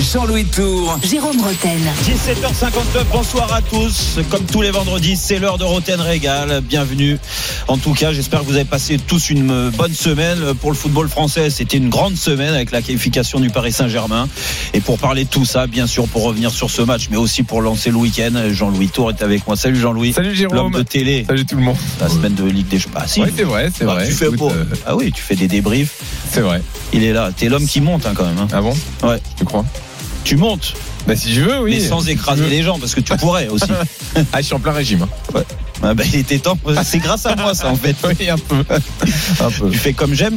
Jean-Louis Tour. Jérôme Roten. 17h59, bonsoir à tous. Comme tous les vendredis, c'est l'heure de Roten Régal. Bienvenue. En tout cas, j'espère que vous avez passé tous une bonne semaine. Pour le football français, c'était une grande semaine avec la qualification du Paris Saint-Germain. Et pour parler de tout ça, bien sûr, pour revenir sur ce match, mais aussi pour lancer le week-end, Jean-Louis Tour est avec moi. Salut Jean-Louis. Salut L'homme Jérôme. de télé. Salut tout le monde. La semaine de Ligue des Champions. Ah, si. Ouais, c'est vrai, c'est Ah, vrai. tu fais Écoute, euh, Ah oui, tu fais des débriefs. c'est vrai. Il est là. T'es l'homme qui monte hein, quand même. hein. Ah bon? Ouais. Tu crois? Tu montes, Bah si je veux, oui. mais sans écraser les gens, parce que tu pourrais aussi. Ah, je suis en plein régime. hein. Ah bah, il était temps. C'est grâce à moi, ça, en fait. Oui, un peu. un peu. Tu fais comme j'aime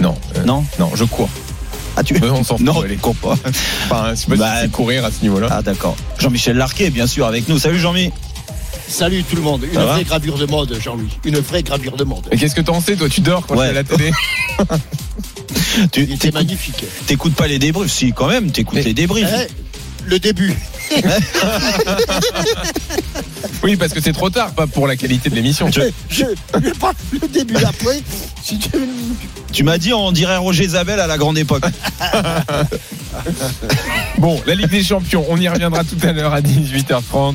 Non, euh, Non non, je cours. Ah, tu Euh, on s'en fout, Non, allez. tu cours pas. Enfin, je sais pas Bah, si c'est courir à ce niveau-là. Ah, d'accord. Jean-Michel Larquet, bien sûr, avec nous. Salut, Jean-Mi. Salut tout le monde. Une Ça va vraie gravure de mode, Jean-Louis. Une vraie gravure de mode. Et qu'est-ce que t'en sais, toi? Tu dors quand Ouais. tu es à la télé? Tu magnifique. t'écoutes pas les débriefs Si, quand même, t'écoutes les débriefs. Hein le début. Oui, parce que c'est trop tard, pas pour la qualité de l'émission. Je, je, je parle le début après. Si tu... Tu m'as dit, on dirait Roger Zabel à la grande époque. Bon, la Ligue des Champions, on y reviendra tout à l'heure à 18h30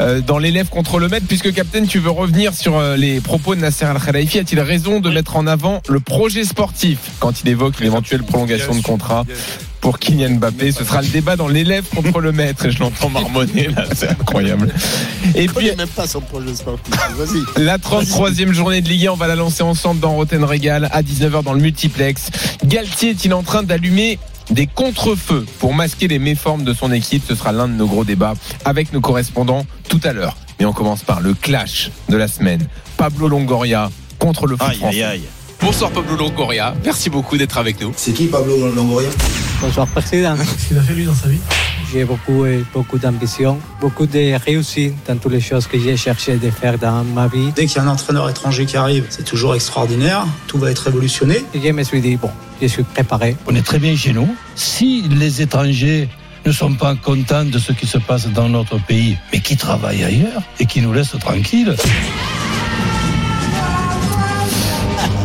euh, dans l'élève contre le maître, puisque Captain, tu veux revenir sur euh, les propos de Nasser Al-Khelaifi. A-t-il raison de mettre en avant le projet sportif quand il évoque l'éventuelle prolongation de contrat pour Kylian Mbappé Ce sera le débat dans l'élève contre le maître, et je l'entends marmonner là, c'est incroyable. Et puis, même pas son projet sportif. Vas-y. la 33e journée de Ligue 1, on va la lancer ensemble dans Roten Régal à 19h dans le multiplex. Galtier est-il en train d'allumer des contre-feux pour masquer les méformes de son équipe Ce sera l'un de nos gros débats avec nos correspondants tout à l'heure. Mais on commence par le clash de la semaine. Pablo Longoria contre le foot Aïe, français. aïe, aïe. Bonsoir Pablo Longoria, merci beaucoup d'être avec nous. C'est qui Pablo Longoria? Bonsoir Président. Qu'est-ce qu'il a fait lui dans sa vie? J'ai beaucoup, beaucoup d'ambition, beaucoup de réussite dans toutes les choses que j'ai cherché de faire dans ma vie. Dès qu'il y a un entraîneur étranger qui arrive, c'est toujours extraordinaire. Tout va être révolutionné. Et je me suis dit, bon, je suis préparé. On est très bien chez nous. Si les étrangers ne sont pas contents de ce qui se passe dans notre pays, mais qui travaillent ailleurs et qui nous laissent tranquilles,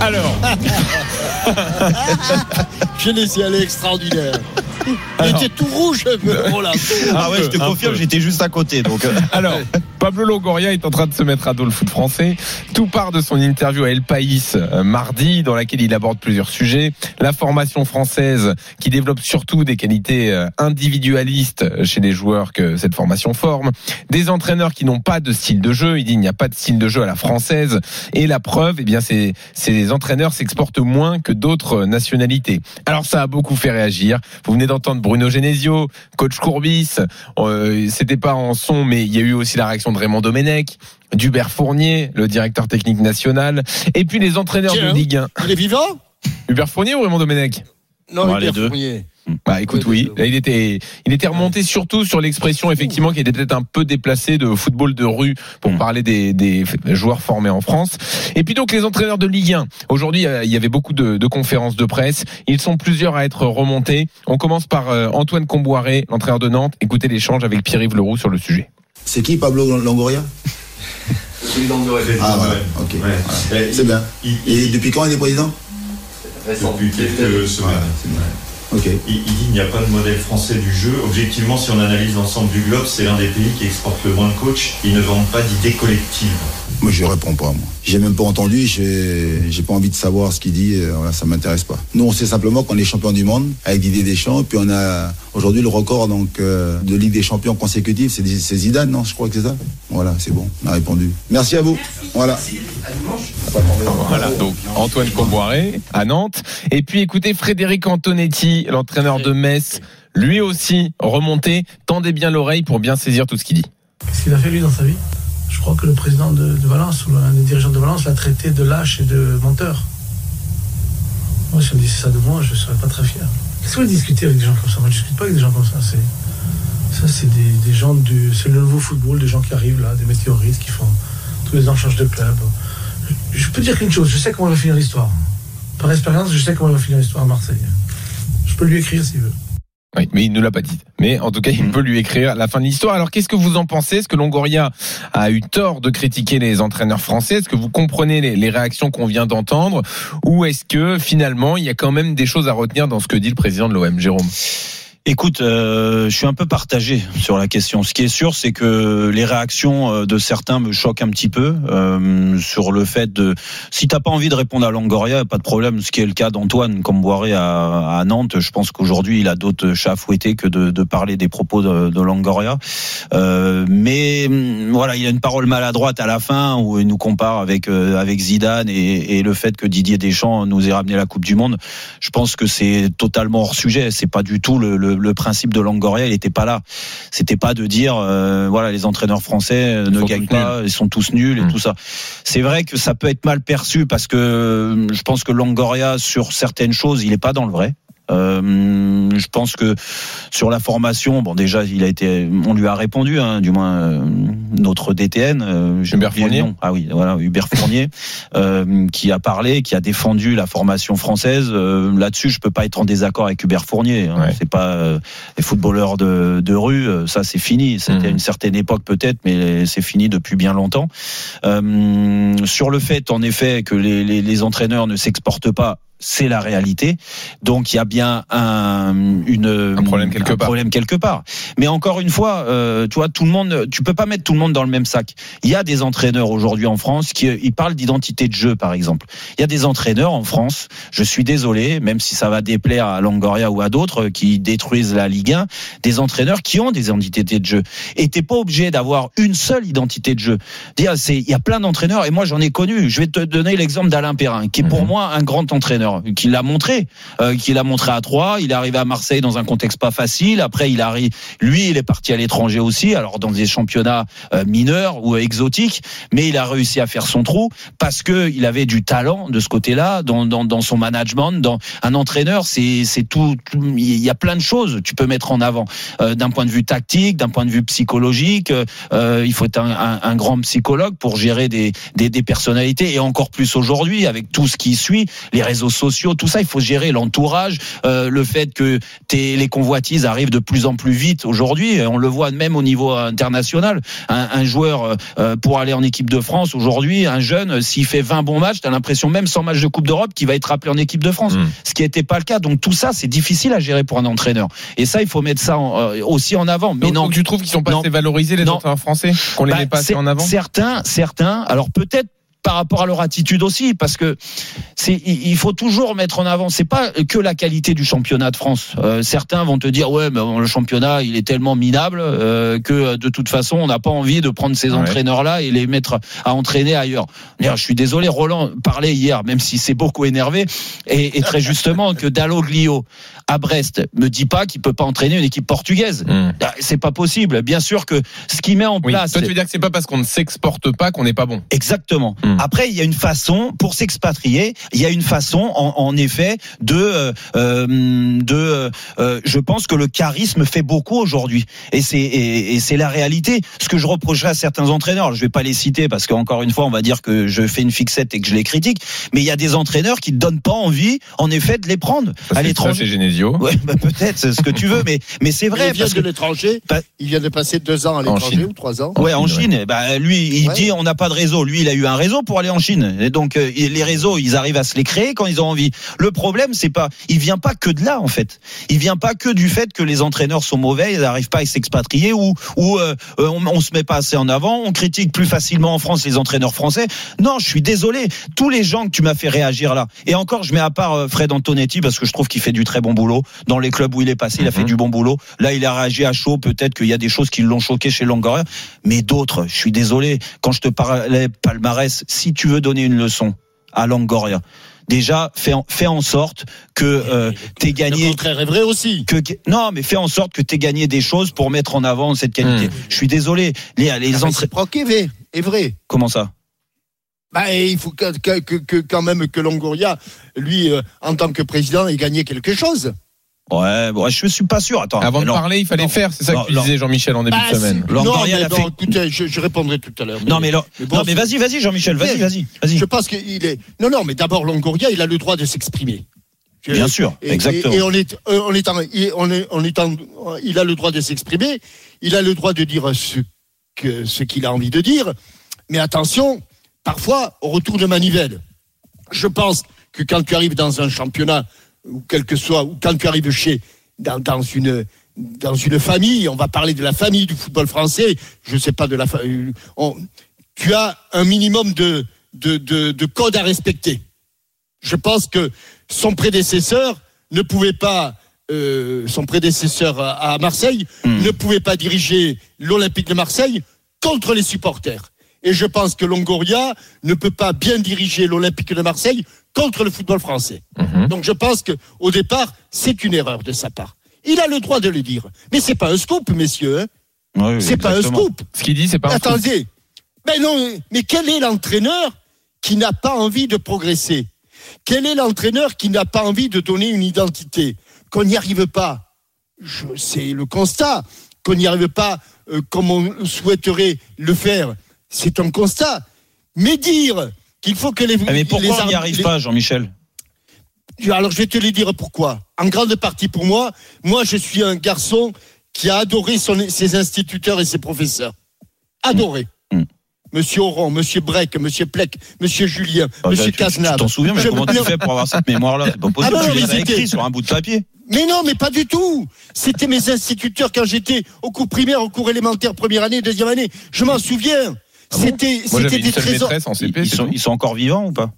Alors, Je laissé aller extraordinaire. Il était tout rouge, un peu. Oh là. Ah ouais, je te confirme, j'étais juste à côté. Donc, euh, Alors, Pablo Longoria est en train de se mettre à dos le foot français. Tout part de son interview à El País euh, mardi, dans laquelle il aborde plusieurs sujets. La formation française, qui développe surtout des qualités euh, individualistes chez les joueurs que cette formation forme. Des entraîneurs qui n'ont pas de style de jeu. Il dit il n'y a pas de style de jeu à la française. Et la preuve, eh bien, ces entraîneurs s'exportent moins que d'autres nationalités. Alors ça a beaucoup fait réagir. Vous venez d'entendre Bruno Genesio, coach Courbis. Euh, C'était pas en son, mais il y a eu aussi la réaction de Raymond Domenech, d'Hubert Fournier, le directeur technique national, et puis les entraîneurs Tiens. de Ligue 1. Il est vivant? Hubert Fournier ou Raymond Domenech? Non, deux. Fournier. Bah écoute Oui, il était il était remonté surtout sur l'expression effectivement qui était peut-être un peu déplacée de football de rue pour Mm. parler des, des joueurs formés en France. Et puis donc les entraîneurs de Ligue 1. Aujourd'hui euh, il y avait beaucoup de, de conférences de presse. Ils sont plusieurs à être remontés. On commence par euh, Antoine Comboiré, l'entraîneur de Nantes. Écoutez l'échange avec Pierre-Yves Leroux sur le sujet. C'est qui Pablo Longoria? Ah voilà, ok. Voilà. C'est bien. Et depuis quand il est président? Depuis quelques semaines. Il, il dit qu'il n'y a pas de modèle français du jeu. Objectivement, si on analyse l'ensemble du globe, c'est l'un des pays qui exporte le moins de coachs. Ils ne vendent pas d'idées collectives. Moi je réponds pas moi. J'ai même pas entendu, j'ai j'ai pas envie de savoir ce qu'il dit, euh, voilà, ça m'intéresse pas. Nous on sait simplement qu'on est champion du monde avec Didier Deschamps, puis on a aujourd'hui le record donc euh, de Ligue des champions consécutive, c'est Zidane, non Je crois que c'est ça. Voilà, c'est bon, on a répondu. Merci à vous. Voilà. Voilà, donc Antoine Comboiré à Nantes. Et puis écoutez Frédéric Antonetti, l'entraîneur de Metz, lui aussi remonté. Tendez bien l'oreille pour bien saisir tout ce qu'il dit. qu'est-ce qu'il a fait lui dans sa vie? Je crois que le président de, de Valence ou un des dirigeants de Valence l'a traité de lâche et de menteur. Moi, si on me disait ça de moi, je ne serais pas très fier. Qu'est-ce que vous discutez avec des gens comme ça? Moi, je ne discute pas avec des gens comme ça. C'est, ça, c'est des, gens du. C'est le nouveau football, des gens qui arrivent là, des météorites qui font. Tous les ans changent de club. Je peux dire qu'une chose, je sais comment va finir l'histoire. Par expérience, je sais comment va finir l'histoire à Marseille. Je peux lui écrire s'il veut. Oui, mais il ne l'a pas dit. Mais en tout cas, il Mhm. peut lui écrire la fin de l'histoire. Alors, qu'est-ce que vous en pensez? Est-ce que Longoria a eu tort de critiquer les entraîneurs français? Est-ce que vous comprenez les, les réactions qu'on vient d'entendre? Ou est-ce que finalement, il y a quand même des choses à retenir dans ce que dit le président de l'OM, Jérôme? Écoute, euh, je suis un peu partagé sur la question. Ce qui est sûr, c'est que les réactions euh, de certains me choquent un petit peu euh, sur le fait de. Si t'as pas envie de répondre à Longoria, pas de problème. Ce qui est le cas d'Antoine Comboiré à, à Nantes. Je pense qu'aujourd'hui, il a d'autres chats à fouetter que de, de parler des propos de, de Longoria. Euh, mais hum, voilà, il a une parole maladroite à la fin où il nous compare avec euh, avec Zidane et, et le fait que Didier Deschamps nous ait ramené la Coupe du Monde. Je pense que c'est totalement hors sujet. C'est pas du tout le, le, le principe de Longoria. Il était pas là. C'était pas de dire euh, voilà les entraîneurs français euh, Ils ne gagnent pas, ils sont tous nuls et Mm. tout ça. C'est vrai que ça peut être mal perçu parce que euh, je pense que Longoria sur certaines choses il est pas dans le vrai. Euh, je pense que sur la formation, bon déjà il a été, on lui a répondu, hein, du moins euh, notre DTN, euh, Hubert Fournier. ah oui, voilà Hubert Fournier, euh, qui a parlé, qui a défendu la formation française. Euh, Là-dessus, je peux pas être en désaccord avec Hubert Fournier. Hein. Ouais. C'est pas euh, les footballeurs de, de rue, ça c'est fini. C'était Mhm. une certaine époque peut-être, mais c'est fini depuis bien longtemps. Euh, sur le fait, en effet, que les, les, les entraîneurs ne s'exportent pas. C'est la réalité. Donc il y a bien un, une, Un problème quelque part. problème quelque part. Mais encore une fois, euh, tu vois, tout le monde, tu peux pas mettre tout le monde dans le même sac. Il y a des entraîneurs aujourd'hui en France qui ils parlent d'identité de jeu, par exemple. Il y a des entraîneurs en France. Je suis désolé, même si ça va déplaire à Longoria ou à d'autres qui détruisent la Ligue 1, des entraîneurs qui ont des identités de jeu. Et t'es pas obligé d'avoir une seule identité de jeu. Dire, c'est, il y a plein d'entraîneurs et moi j'en ai connu. Je vais te donner l'exemple d'Alain Perrin, qui est pour Mhm. moi un grand entraîneur, qui l'a montré, euh, qui l'a montré à Troyes. Il est arrivé à Marseille dans un contexte pas facile. Après, il arrive, lui, il est parti à l'étranger aussi, alors dans des championnats euh, mineurs ou exotiques, mais il a réussi à faire son trou parce que il avait du talent de ce côté-là, dans, dans, son management, dans un entraîneur, c'est tout, Il y a plein de choses que tu peux mettre en avant euh, d'un point de vue tactique, d'un point de vue psychologique. euh, il faut être un grand psychologue pour gérer des, des, des personnalités et encore plus aujourd'hui avec tout ce qui suit, les réseaux sociaux, tout ça, il faut gérer l'entourage, euh, le fait que t'es- les convoitises arrivent de plus en plus vite aujourd'hui. On le voit même au niveau international. Un, un joueur euh, euh, pour aller en équipe de France aujourd'hui, un jeune, s'il fait 20 bons matchs, t'as l'impression même sans match de Coupe d'Europe qu'il va être appelé en équipe de France. Mm. Ce qui n'était pas le cas. Donc tout ça, c'est difficile à gérer pour un entraîneur. Et ça, il faut mettre ça en- euh, aussi en avant. Mais donc, non, donc tu trouves qu'ils sont pas Non. assez valorisés les Non. entraîneurs français Qu'on les bah, met pas assez en avant? Certains, certains. Alors peut-être par rapport à leur attitude aussi, parce que c'est il faut toujours mettre en avant. C'est pas que la qualité du championnat de France. Euh, certains vont te dire ouais, mais bon, le championnat il est tellement minable euh, que euh, de toute façon on n'a pas envie de prendre ces Ouais. entraîneurs-là et les mettre à entraîner ailleurs. D'ailleurs, je suis désolé, Roland parlait hier, même si c'est beaucoup énervé et, et très justement que Dalloglio à Brest me dit pas qu'il peut pas entraîner une équipe portugaise. Hmm. Ah, C'est pas possible. Bien sûr que ce qui met en Oui. place. Toi, tu veux dire que c'est pas parce qu'on ne s'exporte pas qu'on n'est pas bon Exactement. Hmm. Après, il y a une façon pour s'expatrier. Il y a une façon, en, en effet, de euh, euh, de. euh, je pense que le charisme fait beaucoup aujourd'hui, et c'est et, et c'est la réalité. Ce que je reprocherais à certains entraîneurs, je vais pas les citer parce qu'encore une fois, on va dire que je fais une fixette et que je les critique. Mais il y a des entraîneurs qui ne donnent pas envie, en effet, de les prendre Ça, à l'étranger. ça, C'est Genesio. Ouais, bah peut-être, c'est ce que tu veux, mais mais c'est vrai il vient parce de que l'étranger. Bah- Il vient de passer deux ans à En l'étranger Chine. ou trois ans. Ouais, en Chine, Chine, bah lui, il Ouais. dit on n'a pas de réseau. Lui, il a eu un réseau pour aller en Chine. Et donc euh, les réseaux, ils arrivent à se les créer quand ils ont envie. Le problème, c'est pas, il vient pas que de là en fait. Il vient pas que du fait que les entraîneurs sont mauvais, ils n'arrivent pas à s'expatrier ou ou euh, euh, on, on se met pas assez en avant. On critique plus facilement en France les entraîneurs français. Non, je suis désolé. Tous les gens que tu m'as fait réagir là. Et encore, je mets à part euh, Fred Antonetti parce que je trouve qu'il fait du très bon boulot dans les clubs où il est passé. Il a fait Mhm. du bon boulot. Là, il a réagi à chaud. Peut-être qu'il y a des choses qui l'ont choqué chez Longoria, mais d'autres. Je suis désolé. Quand je te parlais palmarès, si tu veux donner une leçon à Longoria, déjà fais en, fais en sorte que euh, t'aies Le gagné. contraire est vrai aussi. Que, non, mais fais en sorte que tu gagné des choses pour mettre en avant cette qualité. Mhm. Je suis désolé. Les, les Ah, mais entraîneurs. c'est proc est vrai. Est vrai. Comment ça? Bah, il faut que, que, que- que quand même que Longoria, lui, euh, en tant que président, ait gagné quelque chose. Ouais, bon, je suis pas sûr. Attends. Avant de non. parler, il fallait Non. faire. C'est ça Non, que disais, Jean-Michel, en début Bah, de semaine. non, mais fait- écoutez, je, je répondrai tout à l'heure. Non, mais, mais bon, mais vas-y, vas-y, Jean-Michel, vas-y, vas-y, vas-y. Je pense qu'il est. Non, non, mais d'abord, Longoria, il a le droit de s'exprimer. Bien sûr, et, exactement. Et, et on est, euh, on est, en- il- on est, on est en- il a le droit de s'exprimer, il a le droit de dire ce que, ce qu'il a envie de dire, mais attention, parfois au retour de manivelle. Je pense que quand tu arrives dans un championnat ou quel que soit, ou quand tu arrives chez dans, dans une dans une famille, on va parler de la famille du football français, je sais pas de la fa- euh, tu as un minimum de de, de, de code à respecter. Je pense que son prédécesseur ne pouvait pas, euh, son prédécesseur à, à Marseille Hmm. ne pouvait pas diriger l'Olympique de Marseille contre les supporters. Et je pense que Longoria ne peut pas bien diriger l'Olympique de Marseille contre le football français. Mhm. Donc je pense que au départ, c'est une erreur de sa part. Il a le droit de le dire, mais c'est pas un scoop, messieurs. hein. Oui, oui, C'est pas un scoop. Ce qu'il dit, c'est pas un scoop. Attendez. Mais non, mais quel est l'entraîneur qui n'a pas envie de progresser? Quel est l'entraîneur qui n'a pas envie de donner une identité? Qu'on n'y arrive pas. Je- C'est le constat. Qu'on n'y arrive pas euh, comme on souhaiterait le faire. C'est un constat. Mais dire qu'il faut que les. Ah, mais pourquoi les on n'y ar- arrive les- pas, Jean-Michel? Alors je vais te le dire pourquoi. En grande partie pour moi, moi je suis un garçon qui a adoré son- ses instituteurs et ses professeurs. Adoré. Mm. Monsieur Oron, Monsieur Breck, Monsieur Plec, Monsieur Julien, Ah, Monsieur Cazenave. Tu t'en souviens, mais Je- comment tu fais pour avoir cette mémoire-là? C'est pas possible. Ah, non, tu les as c'était- écrits sur un bout de papier. Mais non, mais pas du tout. C'était mes instituteurs quand j'étais au cours primaire, au cours élémentaire, première année, deuxième année. Je m'en souviens. Ah C'était, des trésors. maîtresse en Ils, CP. ils c'est sont, ils sont encore vivants ou pas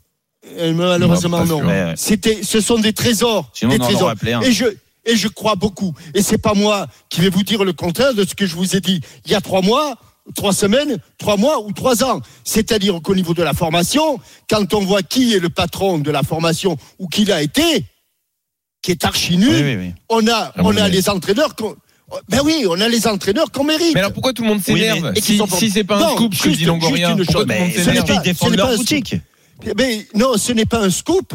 Euh, Malheureusement Non. C'était, ce sont des trésors. Sinon, des on en trésors. aurait appelé un. Et je, et je crois beaucoup. Et c'est pas moi qui vais vous dire le contraire de ce que je vous ai dit il y a trois mois, trois semaines, trois mois ou trois ans. C'est-à-dire qu'au niveau de la formation, quand on voit qui est le patron de la formation ou qui l'a été, qui est archi nul, Oui, oui, oui. on a, Ah, on a les entraîneurs qu'on, ben oui, on a les entraîneurs qu'on mérite. Mais alors pourquoi tout le monde s'énerve mais- et qui Si, si c'est pas un Non, scoop, ce que juste- dit Longoria, juste une pourquoi chose. tout le monde Mais- parce s'énerve défendent leur boutique. Mais non, ce n'est pas un scoop.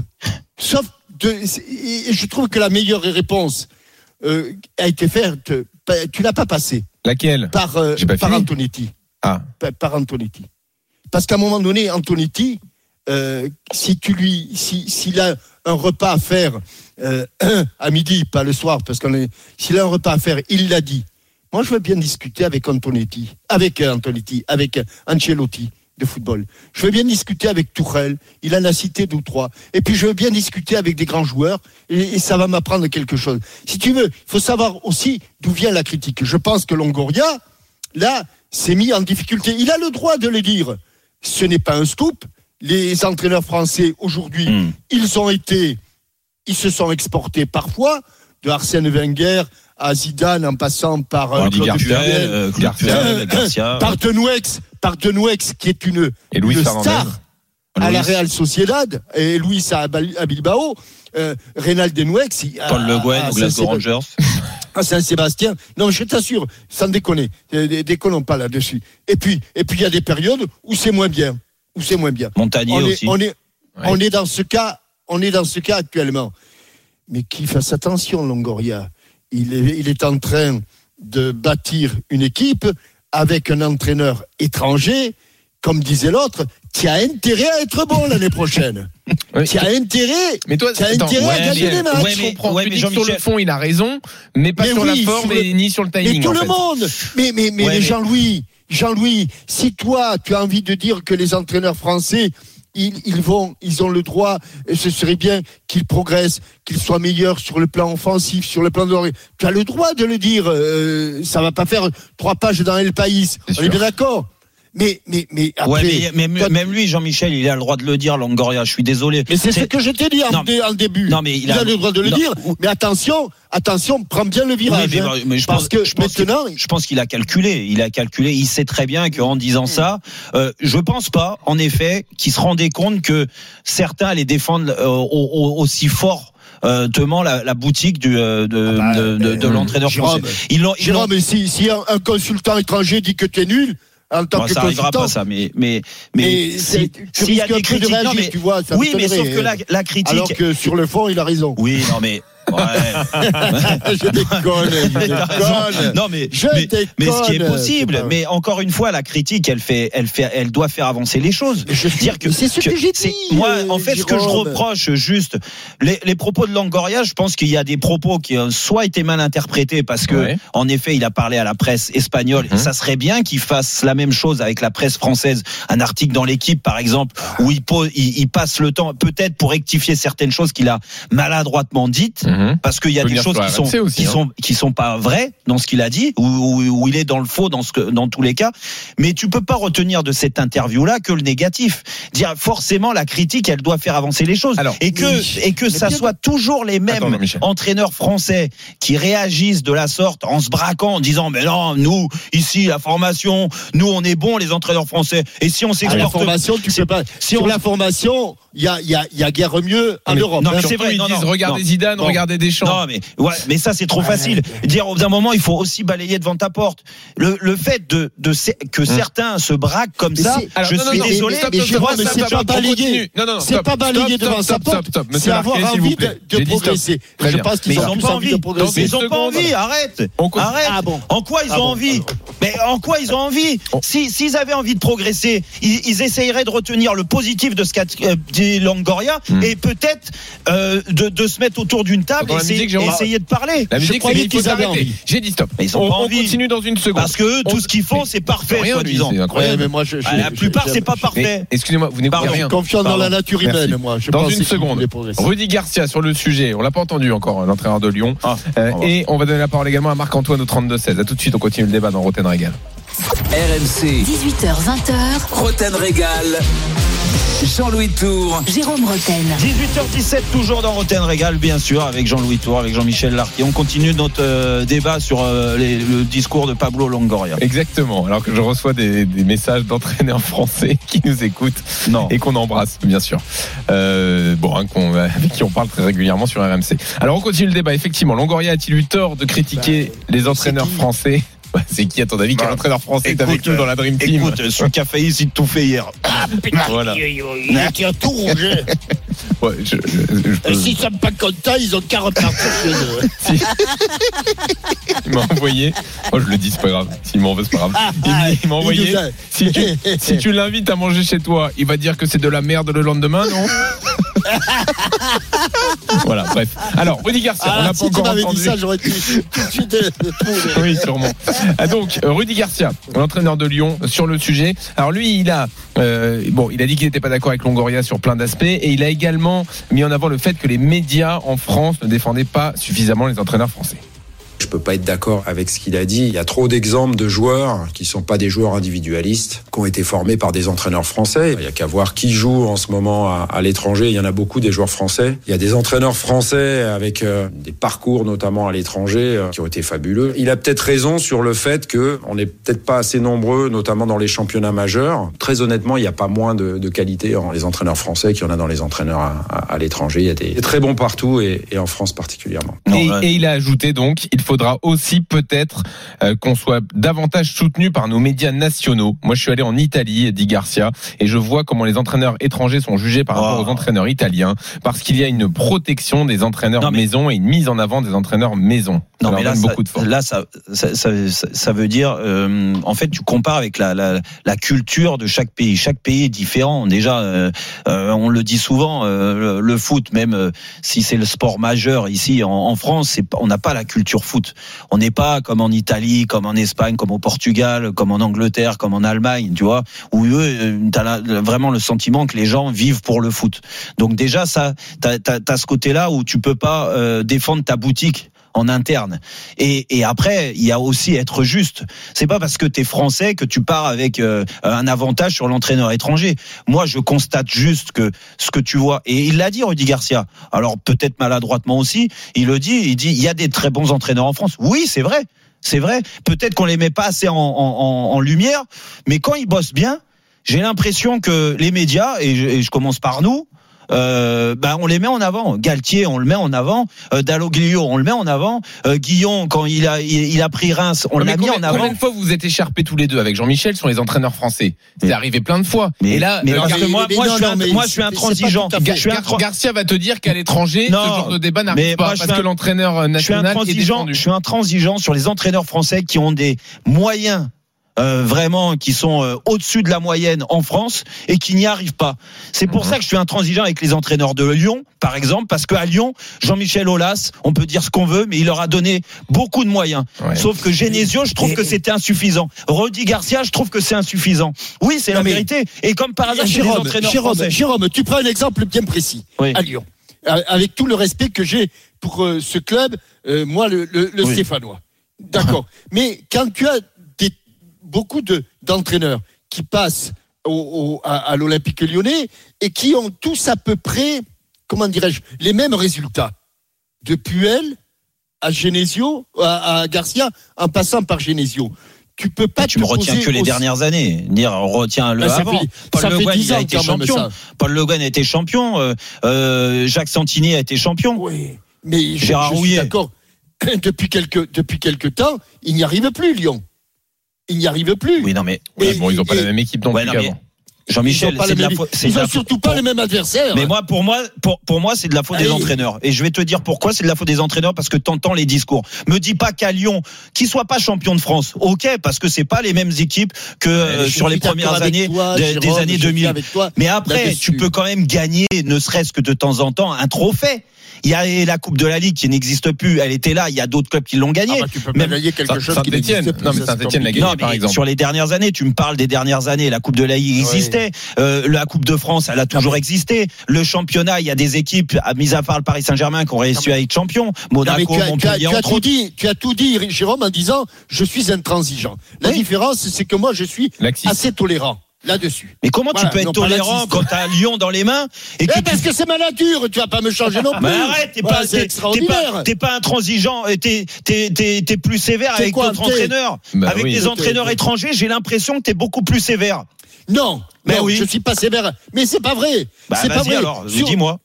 Sauf de, et je trouve que la meilleure réponse euh, a été faite. pa- Tu l'as pas passé Laquelle par euh, par. Antonetti. Ah, Pa- Par Antonetti. Parce qu'à un moment donné, Antonetti, euh, si tu lui, si s'il a un repas à faire euh, à midi, pas le soir, parce qu'on est, s'il a un repas à faire, il l'a dit. Moi, je veux bien discuter avec Antonetti, avec euh, Antonetti, avec euh, Ancelotti de football. Je veux bien discuter avec Tourelle. Il en a cité deux ou trois. Et puis, je veux bien discuter avec des grands joueurs. Et, et ça va m'apprendre quelque chose. Si tu veux, il faut savoir aussi d'où vient la critique. Je pense que Longoria, là, s'est mis en difficulté. Il a le droit de le dire. Ce n'est pas un scoop. Les entraîneurs français aujourd'hui, Hmm. ils ont été, ils se sont exportés parfois de Arsène Wenger à Zidane en passant par euh, Claude Garcia, Puel, euh, Claude Garcia, Garcia. par Denouex, par Denouex qui est une, et Louis une Fernandez. star à la. Real Sociedad et Luis à, à Bilbao, euh, Reynald Denouex à- Paul Le Guen à au Glasgow Rangers. à Saint-Sébastien. Non, je t'assure, sans déconner, euh, dé- déconnons pas là-dessus. Et puis, et puis il y a des périodes où c'est moins bien, où c'est moins bien. Montagnier On est, aussi. on est, Ouais. on est dans ce cas, on est dans ce cas actuellement. Mais qu'il fasse attention, Longoria. Il est, il est en train de bâtir une équipe avec un entraîneur étranger, comme disait l'autre, qui a intérêt à être bon l'année prochaine. Oui. Qui a intérêt. Mais toi, Qui a attends, intérêt à gagner mais- des matchs. ouais, je mais- comprends. ouais, tu mais dis que sur le fond, il a raison, mais pas Mais sur oui, la sur forme le- et ni sur le Mais timing. tout en le fait. monde. Mais, mais, mais, Ouais, mais mais- Jean-Louis, Jean-Louis, si toi, tu as envie de dire que les entraîneurs français, ils, ils vont, ils ont le droit, et ce serait bien qu'ils progressent, qu'ils soient meilleurs sur le plan offensif, sur le plan de Tu as le droit de le dire. Euh, ça va pas faire trois pages dans El País. On est bien d'accord? Mais, mais, mais après. Ouais, mais, mais- même lui, Jean-Michel, il a le droit de le dire, Longoria. Je suis désolé. mais c'est ce que je t'ai dit en, Non, dé- en début. non, mais il il, a- a, le droit de le non, dire. Mais attention, attention, prends bien le Oui, virage. mais, hein. mais je parce pense, que je pense qu'il- maintenant, je pense qu'il a calculé. Il a calculé. Il sait très bien qu'en disant ça, euh, je pense pas, en effet, qu'il se rendait compte que certains allaient défendre euh, au- au- aussi fort. Euh, la, la boutique du, euh, de, Ah bah, de, de- de euh, l'entraîneur Jérôme, français. L'ont, ils Jérôme, mais si, si un, un consultant étranger dit que tu es nul, en tant Bon, que ça pas ça, mais mais mais, mais si- c'est- tu s'il y a risques un des peu de critiques, non, réagir, mais- tu vois. ça oui, mais sauf que la, hein. la critique. Alors que sur le fond, il a raison. Oui, non mais je déconne, je déconne. Non mais Je mais, déconne. mais ce qui est possible. Mais encore une fois, la critique, elle fait, elle fait, elle doit faire avancer les choses. Je suis- Dire que c'est ce que j'ai dit, Moi, en fait, ce que je reproche juste, les, les propos de Langoria, je pense qu'il y a des propos qui ont soit été mal interprétés parce que, Ouais. en effet, il a parlé à la presse espagnole. Mhm. ça serait bien qu'il fasse la même chose avec la presse française. Un article dans l'équipe, par exemple, où il, pose, il, il passe le temps, peut-être pour rectifier certaines choses qu'il a maladroitement dites Mhm. parce qu'il y a des choses qui sont aussi, qui hein. sont qui sont pas vraies dans ce qu'il a dit ou, ou, ou il est dans le faux dans ce que dans tous les cas mais tu peux pas retenir de cette interview là que le négatif dire forcément la critique elle doit faire avancer les choses Alors, et que oui. et que ça bien- soit toujours les mêmes Attends, entraîneurs français qui réagissent de la sorte en se braquant en disant mais non nous ici la formation nous on est bons les entraîneurs français et si on la s'exporte formation, tu peux pas. si Sur on- la formation, il y a, il y, a, il y a guère mieux en Europe. non, mais hein. c'est vrai, ils non, disent non, regardez non. Zidane, Non. regardez Deschamps. Non, mais ouais, mais ça c'est trop facile. Dire au bout d'un moment, il faut aussi balayer devant ta porte. Le, le fait de, de que certains se braquent comme Mais ça, Alors, je non, suis non, désolé. mais stop, Jérôme, stop, mais stop, c'est stop, pas non, C'est pas balayer stop, devant sa porte, c'est avoir envie de, progresser. Je pense Mais qu'ils ils ont pas envie envie. de progresser. Mais ils ont pas envie. Arrête. Arrête. Ah bon. En quoi ils Ah ont envie ah Mais en quoi ils ont envie. Si s'ils avaient envie de progresser, ils, essayeraient de retenir le positif de ce qu'a dit Longoria Hmm. et peut-être euh, de, de se mettre autour d'une table Dans et essayer, musique, Jérôme essayer de parler. La musique, c'est qu'ils avaient envie. J'ai dit stop. Mais ils ont on, pas on envie. continue dans une seconde. Parce que eux, On- tout ce qu'ils font, c'est parfait, rien, lui, soi-disant. c'est Ouais, incroyable. mais moi, je, je- la plupart, c'est pas parfait. Mais, Excusez-moi, vous n'écoutez rien. Confiant dans la nature Merci. humaine, moi. Je Dans une seconde. Rudy Garcia sur le sujet. On l'a pas entendu encore, l'entraîneur de Lyon. Ah, Euh, et on va donner la parole également à Marc-Antoine au 32-16. À tout de suite, on continue le débat dans Roten Régal. RMC, 18h20h, Roten Régal. Jean-Louis Tour. Jérôme Roten. 18h17, toujours dans Roten Régal, bien sûr, avec Jean-Louis Tour, avec Jean-Michel Larquet. On continue notre euh, débat sur euh, les- le discours de Pablo Longoria. Exactement. Alors que je reçois des, des messages d'entraîneurs français qui nous écoutent Non. et qu'on embrasse, bien sûr. Euh, bon, hein, avec qui on parle très régulièrement sur RMC. Alors on continue le débat. Effectivement, Longoria a-t-il eu tort de critiquer les entraîneurs français Bah, C'est qui à ton avis Quel Bah, entraîneur français est écoute, avec nous dans la Dream Team Écoute, celui qui a failli s'y tout fait hier. Voilà. Il tient tout rouge. Ouais, je- je- je peux- Et s'ils sont pas contents, ils ont qu'à repartir chez eux. Si. il m'a envoyé. Oh, je le dis, c'est pas grave. S'il m'en veut, c'est pas grave. Il, m'a- il m'a envoyé. A- Si tu, si tu l'invites à manger chez toi, il va dire que c'est de la merde le lendemain, non? Voilà, bref. Alors, Rudy Garcia, on Ah, n'a pas si tu encore m'avais dit entendu. ça, j'aurais tout de suite euh. Oui, sûrement. Ah, donc, euh, Rudy Garcia, l'entraîneur de Lyon, sur le sujet. Alors lui, il a, euh, bon, il a dit qu'il n'était pas d'accord avec Longoria sur plein d'aspects, et il a également mis en avant le fait que les médias en France ne défendaient pas suffisamment les entraîneurs français. Je peux pas être d'accord avec ce qu'il a dit. Il y a trop d'exemples de joueurs qui sont pas des joueurs individualistes, qui ont été formés par des entraîneurs français. Il y a qu'à voir qui joue en ce moment à, à l'étranger. Il y en a beaucoup des joueurs français. Il y a des entraîneurs français avec euh, des parcours notamment à l'étranger euh, qui ont été fabuleux. Il a peut-être raison sur le fait que on n'est peut-être pas assez nombreux, notamment dans les championnats majeurs. Très honnêtement, il n'y a pas moins de, de qualité en les entraîneurs français qu'il y en a dans les entraîneurs à, à- à l'étranger. Il y a des, des très bons partout et, et en France particulièrement. Non, et, il a ajouté donc, il faudra aussi peut-être euh, qu'on soit davantage soutenu par nos médias nationaux. Moi, je suis allé en Italie, dit Garcia, et je vois comment les entraîneurs étrangers sont jugés par rapport Oh. aux entraîneurs italiens, parce qu'il y a une protection des entraîneurs Non, mais- maison et une mise en avant des entraîneurs maison. Non, Ça mais là, ça, beaucoup de force. là ça, ça, ça, veut dire, euh, en fait, tu compares avec la, la, la culture de chaque pays. Chaque pays est différent. Déjà, euh, on le dit souvent, le, le foot, même si c'est le sport majeur ici en, en France, on n'a pas la culture foot. On n'est pas comme en Italie, comme en Espagne, comme au Portugal, comme en Angleterre, comme en Allemagne, tu vois, où eux, euh, t'as vraiment le sentiment que les gens vivent pour le foot. Donc déjà, ça, t'as as, ce côté-là où tu peux pas euh, défendre ta boutique en interne. Et, après, il y a aussi être juste. C'est pas parce que tu es français que tu pars avec euh, un avantage sur l'entraîneur étranger. Moi, je constate juste que ce que tu vois, et il l'a dit, Rudy Garcia, alors peut-être maladroitement aussi, il le dit, il dit, il y a des très bons entraîneurs en France. Oui, c'est vrai. C'est vrai. Peut-être qu'on les met pas assez en, lumière, mais quand ils bossent bien, j'ai l'impression que les médias, et je commence par nous, euh, bah, on les met en avant. Galtier, on le met en avant. Euh, Dalloglio, on le met en avant. Euh, Guillon, quand il a, il, il a pris Reims, on l'a mis en avant. combien de fois vous vous êtes écharpés tous les deux avec Jean-Michel sur les entraîneurs français? C'est arrivé plein de fois. Mais- Et là, mais euh, parce Gar- que moi, moi, non, je suis non, un, mais moi, je c'est- suis c'est pas intransigeant. Gar- Garcia va te dire qu'à l'étranger, ce genre de débat n'arrive pas moi, parce que l'entraîneur euh, je suis national est intransigeant. défendu. Je suis intransigeant sur les entraîneurs français qui ont des moyens. Euh, vraiment qui sont euh, au-dessus de la moyenne en France et qui n'y arrivent pas. C'est pour Mhm. ça que je suis intransigeant avec les entraîneurs de Lyon, par exemple, parce qu'à Lyon, Jean-Michel Aulas, on peut dire ce qu'on veut, mais il leur a donné beaucoup de moyens. Ouais. Sauf que Genesio, je trouve que c'était insuffisant. Rodi Garcia, je trouve que c'est insuffisant. Oui, c'est la mais- vérité. Et comme par hasard, chez les Jérôme, entraîneurs Jérôme, français. Jérôme, tu prends un exemple bien précis Oui. à Lyon. Avec tout le respect que j'ai pour euh, ce club, euh, moi, le, le, le Oui. Stéphanois. D'accord. Mais quand tu as beaucoup de, d'entraîneurs qui passent au, au- à, à l'Olympique lyonnais et qui ont tous à peu près, comment dirais-je, les mêmes résultats. De Puel à Genesio, à, à Garcia, en passant par Genesio. Tu peux pas tu me retiens que les aussi- dernières années. Dire, retiens le avant. fait- Paul Le Guen, 10 il a été même, champion. Paul Le Guen a été champion. euh, euh, Jacques Santini a été champion. Oui, mais je, Gérard je suis Rouillet. d'accord. Depuis quelques, depuis quelques temps, il n'y arrive plus, Lyon. Il n'y arrive plus. Oui, non, mais Et- bon, ils n'ont pas et- la même équipe non Ouais, plus non. Ils Jean-Michel, c'est de la faute. Ils de la ont faute- surtout pas les mêmes adversaires. Mais moi, pour moi, pour, pour moi, c'est de la faute des entraîneurs. Et je vais te dire pourquoi c'est de la faute des entraîneurs parce que t'entends les discours. Me dis pas qu'à Lyon, qu'ils soient pas champions de France. Ok, parce que c'est pas les mêmes équipes que euh, Je sur les premières années toi, des, Jérôme, des années je suis 2000. avec toi. Mais après, tu peux quand même gagner, ne serait-ce que de temps en temps, un trophée. Il y a la Coupe de la Ligue qui n'existe plus. Elle était là. Il y a d'autres clubs qui l'ont Ah gagnée. bah, tu peux Même- gagner quelque chose qui n'existe plus, Non, mais Saint-Étienne l'a gagné, Non, par exemple. sur les dernières années, tu me parles des dernières années. La Coupe de la Ligue existait. Euh, la Coupe de France, elle a toujours existé. Le championnat, il y a des équipes, à- mis à part le Paris Saint-Germain, qui ont réussi à être. Non, mais Monaco, tu, as, tu as- Montpellier, tu as tout dit, tu as tout dit, Jérôme, en disant je suis intransigeant. La Oui. différence, c'est que moi, je suis Laxiste. assez tolérant là-dessus. Mais comment Voilà, tu peux être tolérant quand t'as Lyon dans les mains et que Eh, tu parce que c'est ma nature, tu vas pas me changer non plus. Mais arrête, t'es Voilà, pas, t'es- pas, t'es pas intransigeant, et t'es, t'es, t'es, t'es plus sévère avec d'autres entraîneurs. Bah avec oui. des entraîneurs étrangers, j'ai l'impression que t'es beaucoup plus sévère. Non, Mais non, oui. je suis pas sévère. Mais c'est pas vrai. Bah, c'est pas vrai. alors, Sur- dis-moi.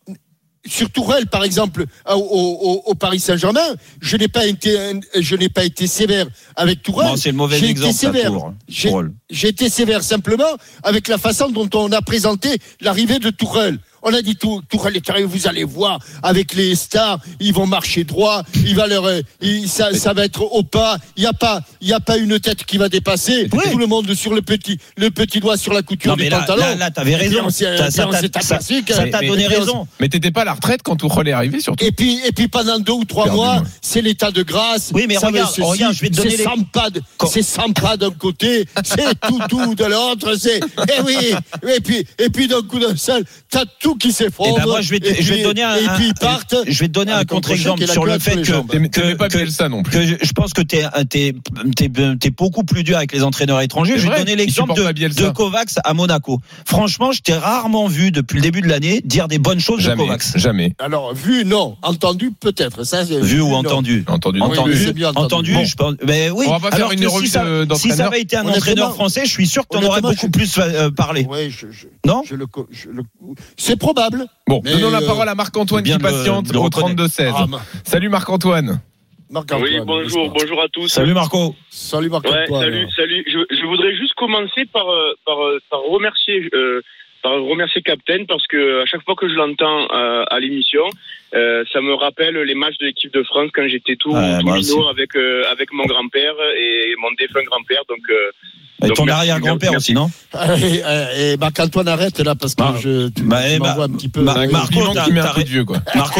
Sur Tourelle, par exemple, au, au- au Paris Saint-Germain, je n'ai pas été, je n'ai pas été sévère avec Tourelle. Non, c'est le mauvais J'ai été exemple, sévère. pour, J'ai- pour- J'ai été sévère simplement avec la façon dont on a présenté l'arrivée de Tourelle. On a dit tout, arrivé, vous allez voir, avec les stars, ils vont marcher droit, il va leur, euh, il- ça, ça va être au pas. Il n'y a pas, il y a pas une tête qui va dépasser. Oui. Tout le monde sur le petit, le petit doigt sur la couture Non, mais du là, pantalon. là, là, t'avais Et raison. Ça- t'a- donné mais- raison. Mais t'étais pas à la retraite quand Tourelle est arrivé, surtout. Et puis, et puis pendant deux ou trois Perdu, mois, moi. c'est l'état de grâce. Oui, mais Ça regarde, ceci, regarde, je vais te donner c'est les- Sampa c'est d'un côté, c'est Toutou de l'autre, c'est, eh oui, et puis, et puis d'un coup d'un seul, t'as tout qui s'effondre. Eh ben, moi, je vais te, et je vais puis- te donner un, et puis un- ils partent. je vais te donner un contre-exemple sur le fait que, que- pas que- Bielsa non plus. que je, pense que t'es, t'es, t'es, t'es beaucoup plus dur avec les entraîneurs étrangers. Je vais te donner l'exemple de, de Kovacs à Monaco. Franchement, je t'ai rarement vu depuis le début de l'année dire des bonnes choses de Jamais, Kovacs. jamais. Alors, vu, non. Entendu, peut-être. Ça, Vu ou non. entendu Entendu. non Entendu, oui, c'est bien entendu. entendu, Bon. je pense. Mais oui. On va pas faire Alors une que revue si ça, de- si ça avait été un entraîneur français, je suis sûr que t'en aurais beaucoup plus euh, parlé. Ouais, je, je- Non je le, co- je le- c'est probable. Bon, Mais, donnons la euh, parole à Marc-Antoine qui le- patiente le au reconnaître. 32-16. Ah, Salut Marc-Antoine. Marc-Antoine, Oui, bonjour, bonjour à tous. Salut Marco. Salut Ouais, Marc-Antoine. salut, salut. Je, je voudrais juste commencer par euh, par, euh, par remercier euh, par remercier Captain parce que à chaque fois que je l'entends euh, à l'émission, euh, ça me rappelle les matchs de l'équipe de France quand j'étais tout, Ouais, tout minot avec euh, avec mon grand-père et mon défunt grand-père. Donc euh, Et ton arrière-grand-père aussi, non Et, et- et Marc-Antoine, arrête là parce que je, tu, bah, eh, bah, un petit peu. Marco,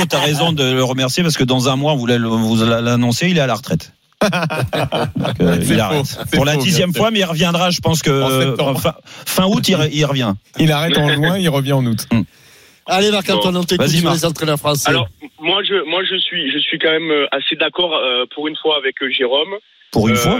t'as- raison de le remercier parce que dans un mois, on vous l'a- vous l'annoncer, il est à la retraite. Euh, il arrête. Pour la dixième fois, mais il reviendra, je pense que En euh, septembre. fin, fin août, il, re- il revient. Il arrête en juin, il revient en août. Allez Marc-Antoine, on t'écoute sur les entraîneurs français. alors moi je moi je suis je suis quand même euh, assez d'accord euh, pour une fois avec Jérôme. Pour une Euh, fois?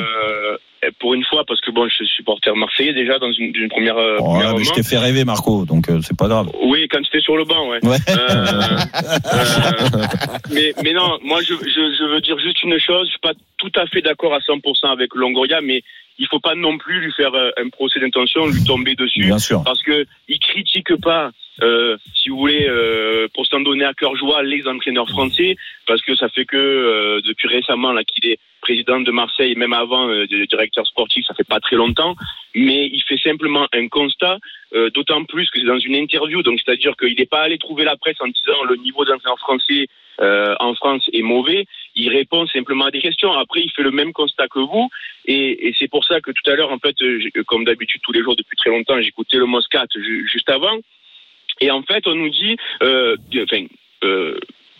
Pour une fois parce que bon je suis supporter marseillais déjà dans une, d'une première. euh, Oh, première mais je t'ai fait rêver, Marco, donc euh, c'est pas grave. Oui, quand j'étais sur le banc, ouais. Ouais. Euh, euh, mais, mais non, moi je, je, je veux dire juste une chose, je suis pas tout à fait d'accord à 100% avec Longoria, mais il faut pas non plus lui faire euh, un procès d'intention, lui tomber dessus, Bien sûr. parce que il critique pas euh, si vous voulez, euh, pour s'en donner à cœur joie, les entraîneurs français, parce que ça fait que euh, depuis récemment là qu'il est président de Marseille, même avant euh, de- sportif, ça fait pas très longtemps, mais il fait simplement un constat, euh, d'autant plus que c'est dans une interview, donc c'est-à-dire qu'il n'est pas allé trouver la presse en disant le niveau d'entraîneur français euh, en France est mauvais, il répond simplement à des questions. Après, il fait le même constat que vous, et, c'est pour ça que tout à l'heure, en fait, comme d'habitude tous les jours depuis très longtemps, j'écoutais le Moscat ju- juste avant, et en fait, on nous dit, euh, enfin,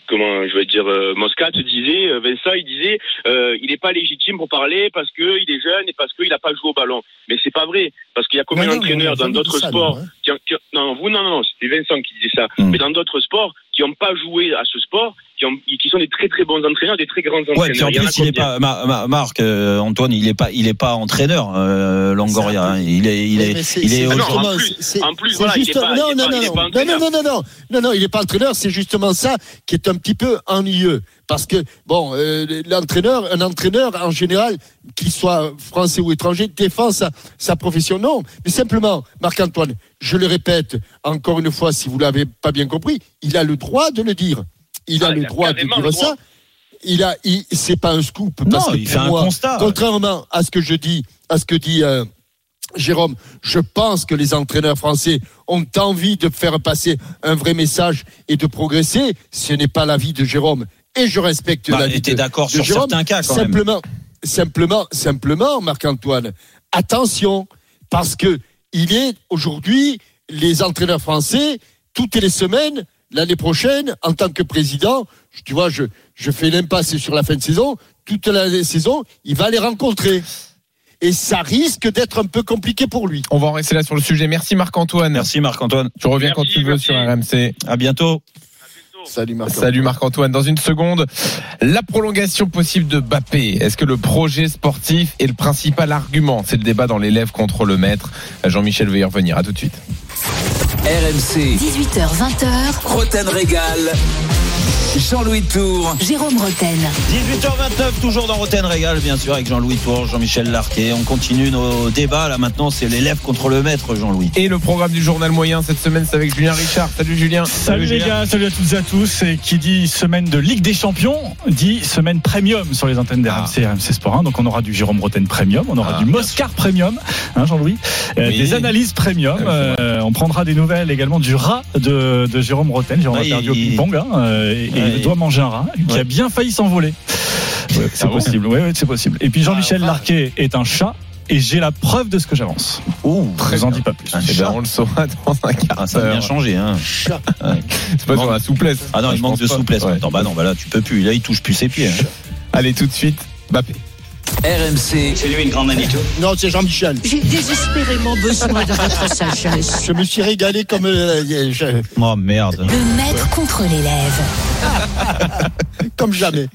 comment je vais dire, euh, Moscat disait, euh, Vincent, il disait, euh, il n'est pas légitime pour parler parce que il est jeune et parce qu'il n'a pas joué au ballon. Mais c'est pas vrai, parce qu'il y a combien Non, non, d'entraîneurs dans d'autres sports nous, hein. qui qui non, vous, non, non, non, c'était Vincent qui disait ça. Hmm. Mais dans d'autres sports qui n'ont pas joué à ce sport, qui, ont, qui sont des très très bons entraîneurs, des très grands entraîneurs. Ouais, puis en Il plus, il est combien pas, Ma- Ma- Marc, euh, Antoine, il est pas, il est pas entraîneur, euh, Longoria. hein. Il est, il est, c'est- il est non, aujourd'hui- en plus- en plus, il est pas- il est non, pas- non, il est non, non, entraîneur. non, non, non, non, non, il n'est pas entraîneur, c'est justement ça qui est un petit peu ennuyeux. Parce que, bon, euh, l'entraîneur, un entraîneur, en général, qu'il soit français ou étranger, défend sa, sa profession. Non, mais simplement, Marc-Antoine, je le répète encore une fois, si vous l'avez pas bien compris, il a le droit de le dire. Il a Ah, le a droit de dire ça. Il a, il, c'est pas un scoop. Parce Non, que il fait un moi, constat. Contrairement à ce que je dis, à ce que dit euh, Jérôme, je pense que les entraîneurs français ont envie de faire passer un vrai message et de progresser. Ce n'est pas l'avis de Jérôme. Et je respecte Bah, l'avis de, d'accord de sur Jérôme. certains cas, quand même. simplement, simplement, simplement, Marc-Antoine, attention, parce que il est aujourd'hui les entraîneurs français toutes les semaines. L'année prochaine, en tant que président, tu vois, je, je fais l'impasse sur la fin de saison. Toute la saison, il va les rencontrer. Et ça risque d'être un peu compliqué pour lui. On va en rester là sur le sujet. Merci Marc-Antoine. Merci Marc-Antoine. Tu reviens Merci, quand tu veux merci. sur RMC. À bientôt. Salut Marc. Salut Marc-Antoine. Dans une seconde, la prolongation possible de Bappé. Est-ce que le projet sportif est le principal argument? C'est le débat dans l'élève contre le maître. Jean-Michel veut y revenir. À tout de suite. RMC, 18h20h, Roten Régal. Jean-Louis Tour. Jérôme Roten. 18h29, toujours dans Roten Régal, bien sûr, avec Jean-Louis Tour, Jean-Michel Larquet. On continue nos débats. Là, maintenant, c'est l'élève contre le maître, Jean-Louis. Et le programme du journal moyen cette semaine, c'est avec Julien Richard. Salut Julien. Salut, les Julien. gars, salut à toutes et à tous. Et qui dit semaine de Ligue des Champions dit semaine premium sur les antennes d'RMC et RMC Sport 1. Donc on aura du Jérôme Roten premium, on aura Ah, du Moscar premium, hein, Jean-Louis, Euh, Oui. des analyses premium. Ah. Euh, on prendra des nouvelles également du rat de, de Jérôme Roten. Jérôme Ah, a perdu au il- ping-pong hein, euh, et, et Ouais, il doit manger un rat qui Ouais. a bien failli s'envoler. Ouais, c'est Ah bon possible. Oui, c'est possible. Et puis Jean-Michel Ah, Larquet est un chat. Et j'ai la preuve de ce que j'avance. Ouh, Je vous en dis pas plus. Un Eh ben, chat. on le saura dans un quart Ah, ça a bien changé, hein. Chat. C'est pas sur la souplesse. Ah non, il manque de pas. souplesse Ouais. maintenant. Bah non, bah là, tu peux plus. Là, il touche plus ses pieds. hein. Allez, tout de suite, Bappé. RMC, Non, c'est Jean-Michel. J'ai désespérément besoin de votre sagesse. Je me suis régalé comme. euh, je- Oh merde. Le maître contre l'élève. comme jamais.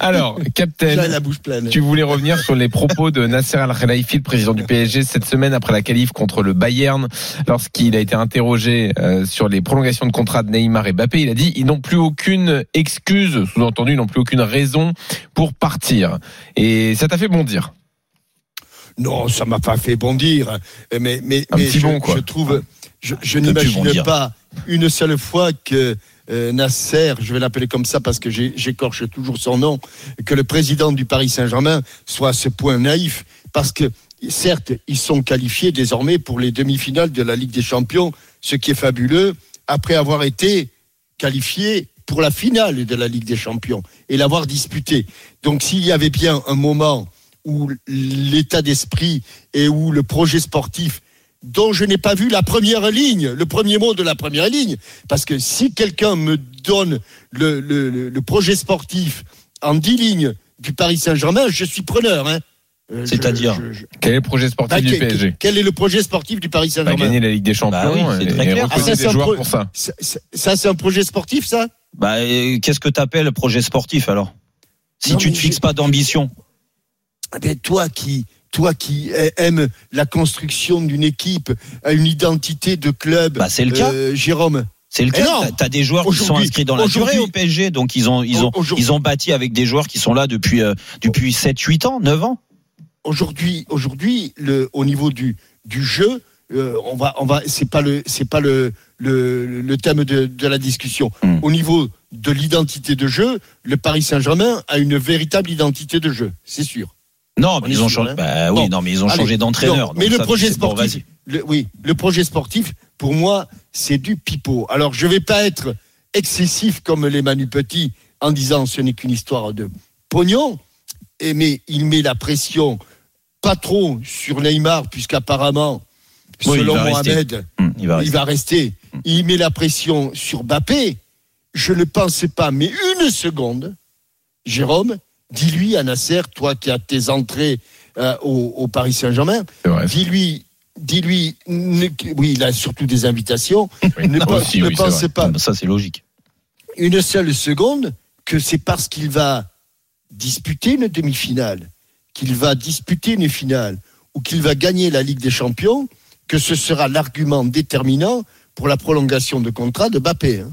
Alors, Captain. la bouche pleine. Tu voulais revenir sur les propos de Nasser Al-Khelaifi, le président du PSG, cette semaine après la qualif contre le Bayern, lorsqu'il a été interrogé euh, sur les prolongations de contrat de Neymar et Mbappé. Il a dit ils n'ont plus aucune excuse, sous-entendu, ils n'ont plus aucune raison pour partir. Et ça t'a fait bondir. Non, ça m'a pas fait bondir. Mais, mais, Un mais petit je, bond, quoi. je trouve, je, n'imagine pas une seule fois que euh, Nasser, je vais l'appeler comme ça parce que j'écorche toujours son nom, que le président du Paris Saint-Germain soit à ce point naïf. Parce que, certes, ils sont qualifiés désormais pour les demi-finales de la Ligue des Champions, ce qui est fabuleux, après avoir été qualifiés pour la finale de la Ligue des Champions et l'avoir disputée. Donc s'il y avait bien un moment où l'état d'esprit et où le projet sportif dont je n'ai pas vu la première ligne, le premier mot de la première ligne, parce que si quelqu'un me donne le, le- le- le projet sportif en dix lignes du Paris Saint-Germain, je suis preneur. Hein. Euh, C'est-à-dire je- Quel est le projet sportif Bah, du PSG Quel est le projet sportif du Paris Pas Saint-Germain gagner la Ligue des Champions Bah oui, c'est et, très et clair. Ah, ça, des c'est un joueurs pro- pour ça. Ça, ça- ça, c'est un projet sportif, ça? Bah, euh, qu'est-ce que t'appelles projet sportif alors? Si Non, tu te fixes pas d'ambition. Eh bien, toi qui toi qui aimes la construction d'une équipe, à une identité de club, Bah, c'est le cas. euh, Jérôme. C'est le Eh cas. T'as- des joueurs qui sont inscrits dans la durée au PSG, donc ils ont ils ont ils ont bâti avec des joueurs qui sont là depuis euh, depuis 7 8 ans, 9 ans. Aujourd'hui, aujourd'hui, le au niveau du du jeu, euh, on va on va c'est pas le c'est pas le le, le thème de, de la discussion. Hmm. Au niveau de l'identité de jeu, le Paris Saint-Germain a une véritable identité de jeu, c'est sûr. Non, On mais ils ont changé. Bah oui, non, mais ils ont Allez, changé d'entraîneur. Mais le ça, projet bon, sportif, vas-y. le- oui, le projet sportif, pour moi, c'est du pipeau. Alors, je vais pas être excessif comme les Manu Petit en disant ce n'est qu'une histoire de pognon, et mais il met la pression pas trop sur Neymar, puisqu'apparemment, Oui, selon. Mohamed, Hum, il va il rester. va rester. Il met la pression sur Bappé. Je ne pensais pas, mais une seconde, Jérôme, dis-lui à Nasser, toi qui as tes entrées euh, au, au Paris Saint-Germain, dis-lui, dis-lui, oui, il a surtout des invitations. Oui, ne pense- aussi, ne oui, pas Ça, c'est logique. une seule seconde que c'est parce qu'il va disputer une demi-finale, qu'il va disputer une finale ou qu'il va gagner la Ligue des Champions que ce sera l'argument déterminant pour la prolongation de contrat de Mbappé. hein.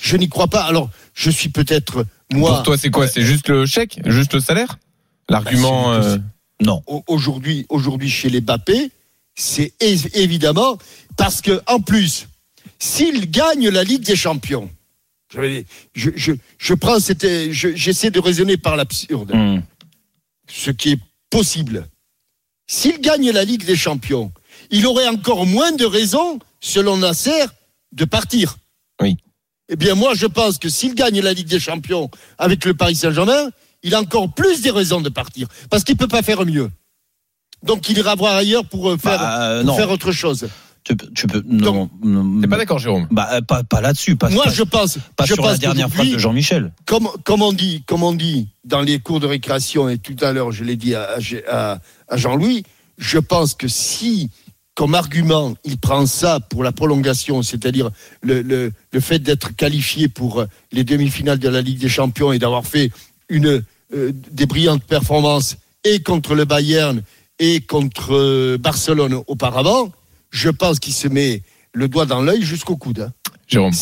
Je n'y crois pas. Alors, je suis peut-être moi. Pour toi, c'est quoi? C'est juste le chèque? Juste le salaire? L'argument. Bah, euh, Non. au- aujourd'hui, aujourd'hui chez les Mbappé, c'est évidemment parce que en plus, s'il gagne la Ligue des Champions, je, je, je, prends j'essaie de raisonner par l'absurde, Hum. ce qui est possible. S'il gagne la Ligue des Champions, il aurait encore moins de raisons, selon Nasser, de partir. Eh bien, moi, je pense que s'il gagne la Ligue des Champions avec le Paris Saint-Germain, il a encore plus des raisons de partir. Parce qu'il ne peut pas faire mieux. Donc, il ira voir ailleurs pour euh, faire, Bah, euh, pour faire autre chose. Tu peux, tu peux, non, non, T'es pas d'accord, Jérôme? Bah, euh, pas, pas là-dessus. Pas, Moi, pas- je pense. pas je sur la dernière phrase de Jean-Michel. comme, comme, on dit, comme on dit dans les cours de récréation, et tout à l'heure je l'ai dit à, à- à Jean-Louis, je pense que si, comme argument, il prend ça pour la prolongation, c'est-à-dire le, le, le fait d'être qualifié pour les demi-finales de la Ligue des Champions et d'avoir fait une, euh, des brillantes performances et contre le Bayern et contre euh, Barcelone auparavant, je pense qu'il se met le doigt dans l'œil jusqu'au coude. hein. Jérôme.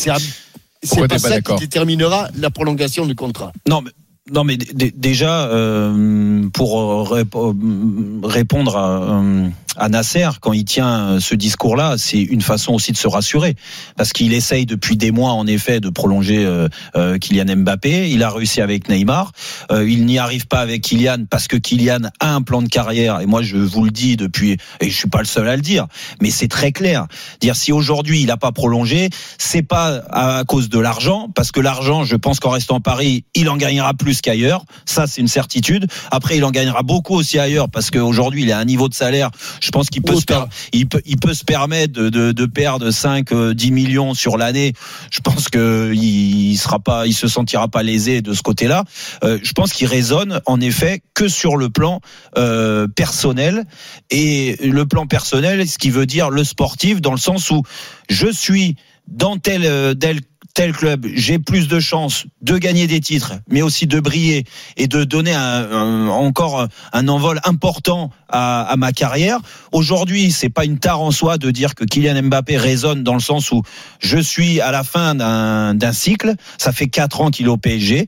C'est pas ça qui déterminera la prolongation du contrat. Non, mais, non, mais déjà, euh, pour euh, rép- euh, répondre à, euh, à Nasser, quand il tient euh, ce discours-là, c'est une façon aussi de se rassurer. Parce qu'il essaye depuis des mois, en effet, de prolonger euh, euh, Kylian Mbappé. Il a réussi avec Neymar. Euh, il n'y arrive pas avec Kylian parce que Kylian a un plan de carrière. Et moi, je vous le dis depuis, et je suis pas le seul à le dire, mais c'est très clair. Dire si aujourd'hui il n'a pas prolongé, c'est pas à cause de l'argent, parce que l'argent, je pense qu'en restant à Paris, il en gagnera plus qu'ailleurs. Ça, c'est une certitude. Après, il en gagnera beaucoup aussi ailleurs, parce qu'aujourd'hui, il a un niveau de salaire. Je pense qu'il peut, se per- il peut, il peut se permettre de, de, de perdre 5, euh, 10 millions sur l'année. Je pense que il sera pas, il se sentira pas lésé de ce côté-là. Euh, je pense qu'il raisonne en effet que sur le plan euh, personnel et le plan personnel, ce qui veut dire le sportif dans le sens où je suis dans tel euh, tel tel club, j'ai plus de chances de gagner des titres, mais aussi de briller et de donner un, encore un envol important à, à ma carrière. Aujourd'hui, c'est pas une tare en soi de dire que Kylian Mbappé résonne dans le sens où je suis à la fin d'un d'un cycle. Ça fait quatre ans qu'il est au PSG.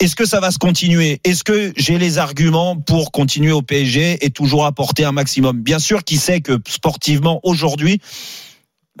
Est-ce que ça va se continuer? Est-ce que j'ai les arguments pour continuer au PSG et toujours apporter un maximum? Bien sûr, qui sait que sportivement aujourd'hui,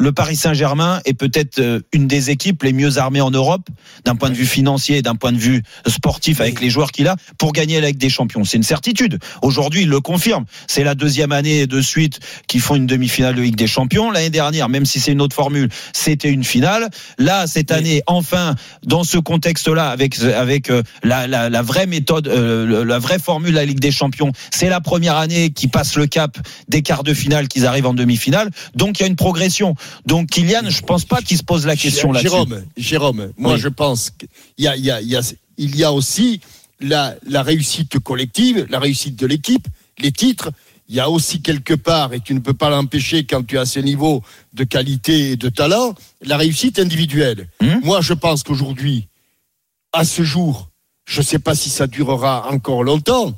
le Paris Saint-Germain est peut-être euh, une des équipes les mieux armées en Europe d'un point de vue financier et d'un point de vue sportif avec les joueurs qu'il a pour gagner la Ligue des Champions. C'est une certitude. Aujourd'hui, il le confirme. C'est la deuxième année de suite qu'ils font une demi-finale de Ligue des Champions. L'année dernière, même si c'est une autre formule, c'était une finale. Là, cette année, enfin, dans ce contexte-là, avec avec euh, la, la, vraie méthode, euh, la vraie formule de la Ligue des Champions, c'est la première année qui passe le cap des quarts de finale, qu'ils arrivent en demi-finale. Donc il y a une progression. Donc Kylian, je pense pas qu'il se pose la question là-dessus. Jérôme, Jérôme, moi Oui. je pense qu'il y a, il y a, il y a, il y a aussi la, la réussite collective, la réussite de l'équipe, les titres. Il y a aussi quelque part, et tu ne peux pas l'empêcher quand tu as ce niveau de qualité et de talent, la réussite individuelle. Hum Moi je pense qu'aujourd'hui, à ce jour, je ne sais pas si ça durera encore longtemps,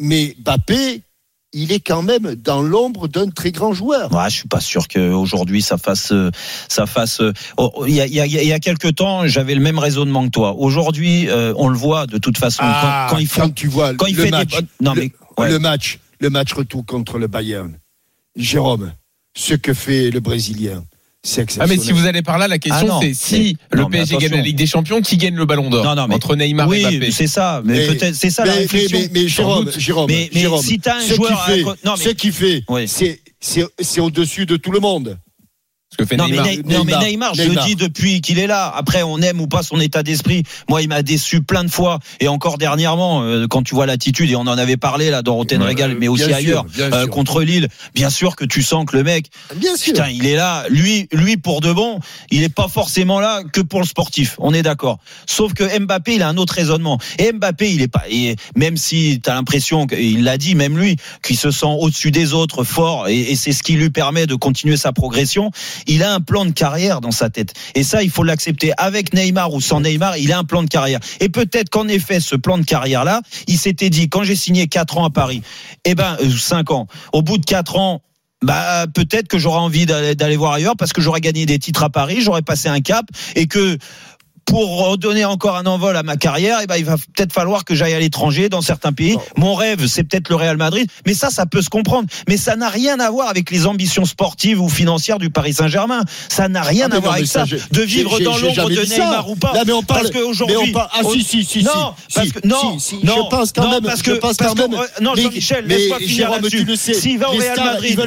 mais Bappé, il est quand même dans l'ombre d'un très grand joueur. Ouais, je suis pas sûr qu'aujourd'hui ça fasse ça fasse. euh, oh, Il y a, il y a, il y a quelques temps, j'avais le même raisonnement que toi. Aujourd'hui, euh, on le voit de toute façon Ah, quand, quand ils font tu vois quand il le fait match, des non le, mais ouais. le match, le match retour contre le Bayern. Jérôme, ce que fait le Brésilien, c'est Ah mais si vous allez par là, la Ah question non, c'est si mais- le PSG gagne la Ligue des Champions, qui gagne le Ballon d'Or Non, non, mais- entre Neymar et oui, Mbappé? c'est ça. Mais, Mais- peut-être, c'est ça mais, la réflexion. mais, Jérôme, doute. Jérôme, mais, mais Jérôme, si t'as un ce joueur, qu'il fait, à- non, mais- ce qu'il fait, Oui. c'est, c'est au-dessus de tout le monde. Ce que fait Non mais, Neymar. Ney- non, mais Neymar, Neymar, je Neymar. le dis depuis qu'il est là. Après, on aime ou pas son état d'esprit. Moi, il m'a déçu plein de fois. Et encore dernièrement, euh, quand tu vois l'attitude, et on en avait parlé là dans Roten Ouais, Régal, mais aussi sûr, ailleurs, euh, contre Lille, bien sûr que tu sens que le mec, Bien sûr. putain, il est là. Lui, lui pour de bon, il est pas forcément là que pour le sportif. On est d'accord. Sauf que Mbappé, il a un autre raisonnement. Et Mbappé, il est pas, et même si tu as l'impression qu'il l'a dit, même lui, qu'il se sent au-dessus des autres, fort, et, et c'est ce qui lui permet de continuer sa progression. Il a un plan de carrière dans sa tête. Et ça, il faut l'accepter. Avec Neymar ou sans Neymar, il a un plan de carrière. Et peut-être qu'en effet, ce plan de carrière-là, il s'était dit, quand j'ai signé 4 ans à Paris, eh ben, 5 ans, au bout de 4 ans, bah peut-être que j'aurais envie d'aller d'aller voir ailleurs parce que j'aurais gagné des titres à Paris, j'aurais passé un cap et que pour redonner encore un envol à ma carrière, eh ben, il va peut-être falloir que j'aille à l'étranger dans certains pays. Mon rêve, c'est peut-être le Real Madrid, mais ça, ça peut se comprendre. Mais ça n'a rien à voir avec les ambitions sportives ou financières du Paris Saint-Germain. Ça n'a rien Ah, à voir avec ça. De vivre dans l'ombre de. Neymar ou pas. Là, mais on parle- parce qu'aujourd'hui, parle- ah, si, si, si, non, si, parce que non, si, si, non, je pense quand non, même- parce je que pense parce quand que- même- non, Jean-Michel, laisse-moi finir là-dessus. S'il va au Real Madrid,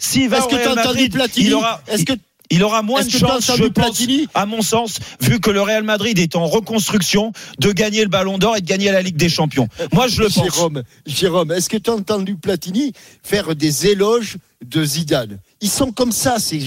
s'il va Est-ce au que Real Madrid, Platini il aura, Est-ce que il aura moins de chances, je pense, Platini à mon sens, vu que le Real Madrid est en reconstruction, de gagner le Ballon d'Or et de gagner la Ligue des Champions. Moi, je le pense. Jérôme, Jérôme, est-ce que tu as entendu Platini faire des éloges de Zidane Ils sont comme ça, c'est,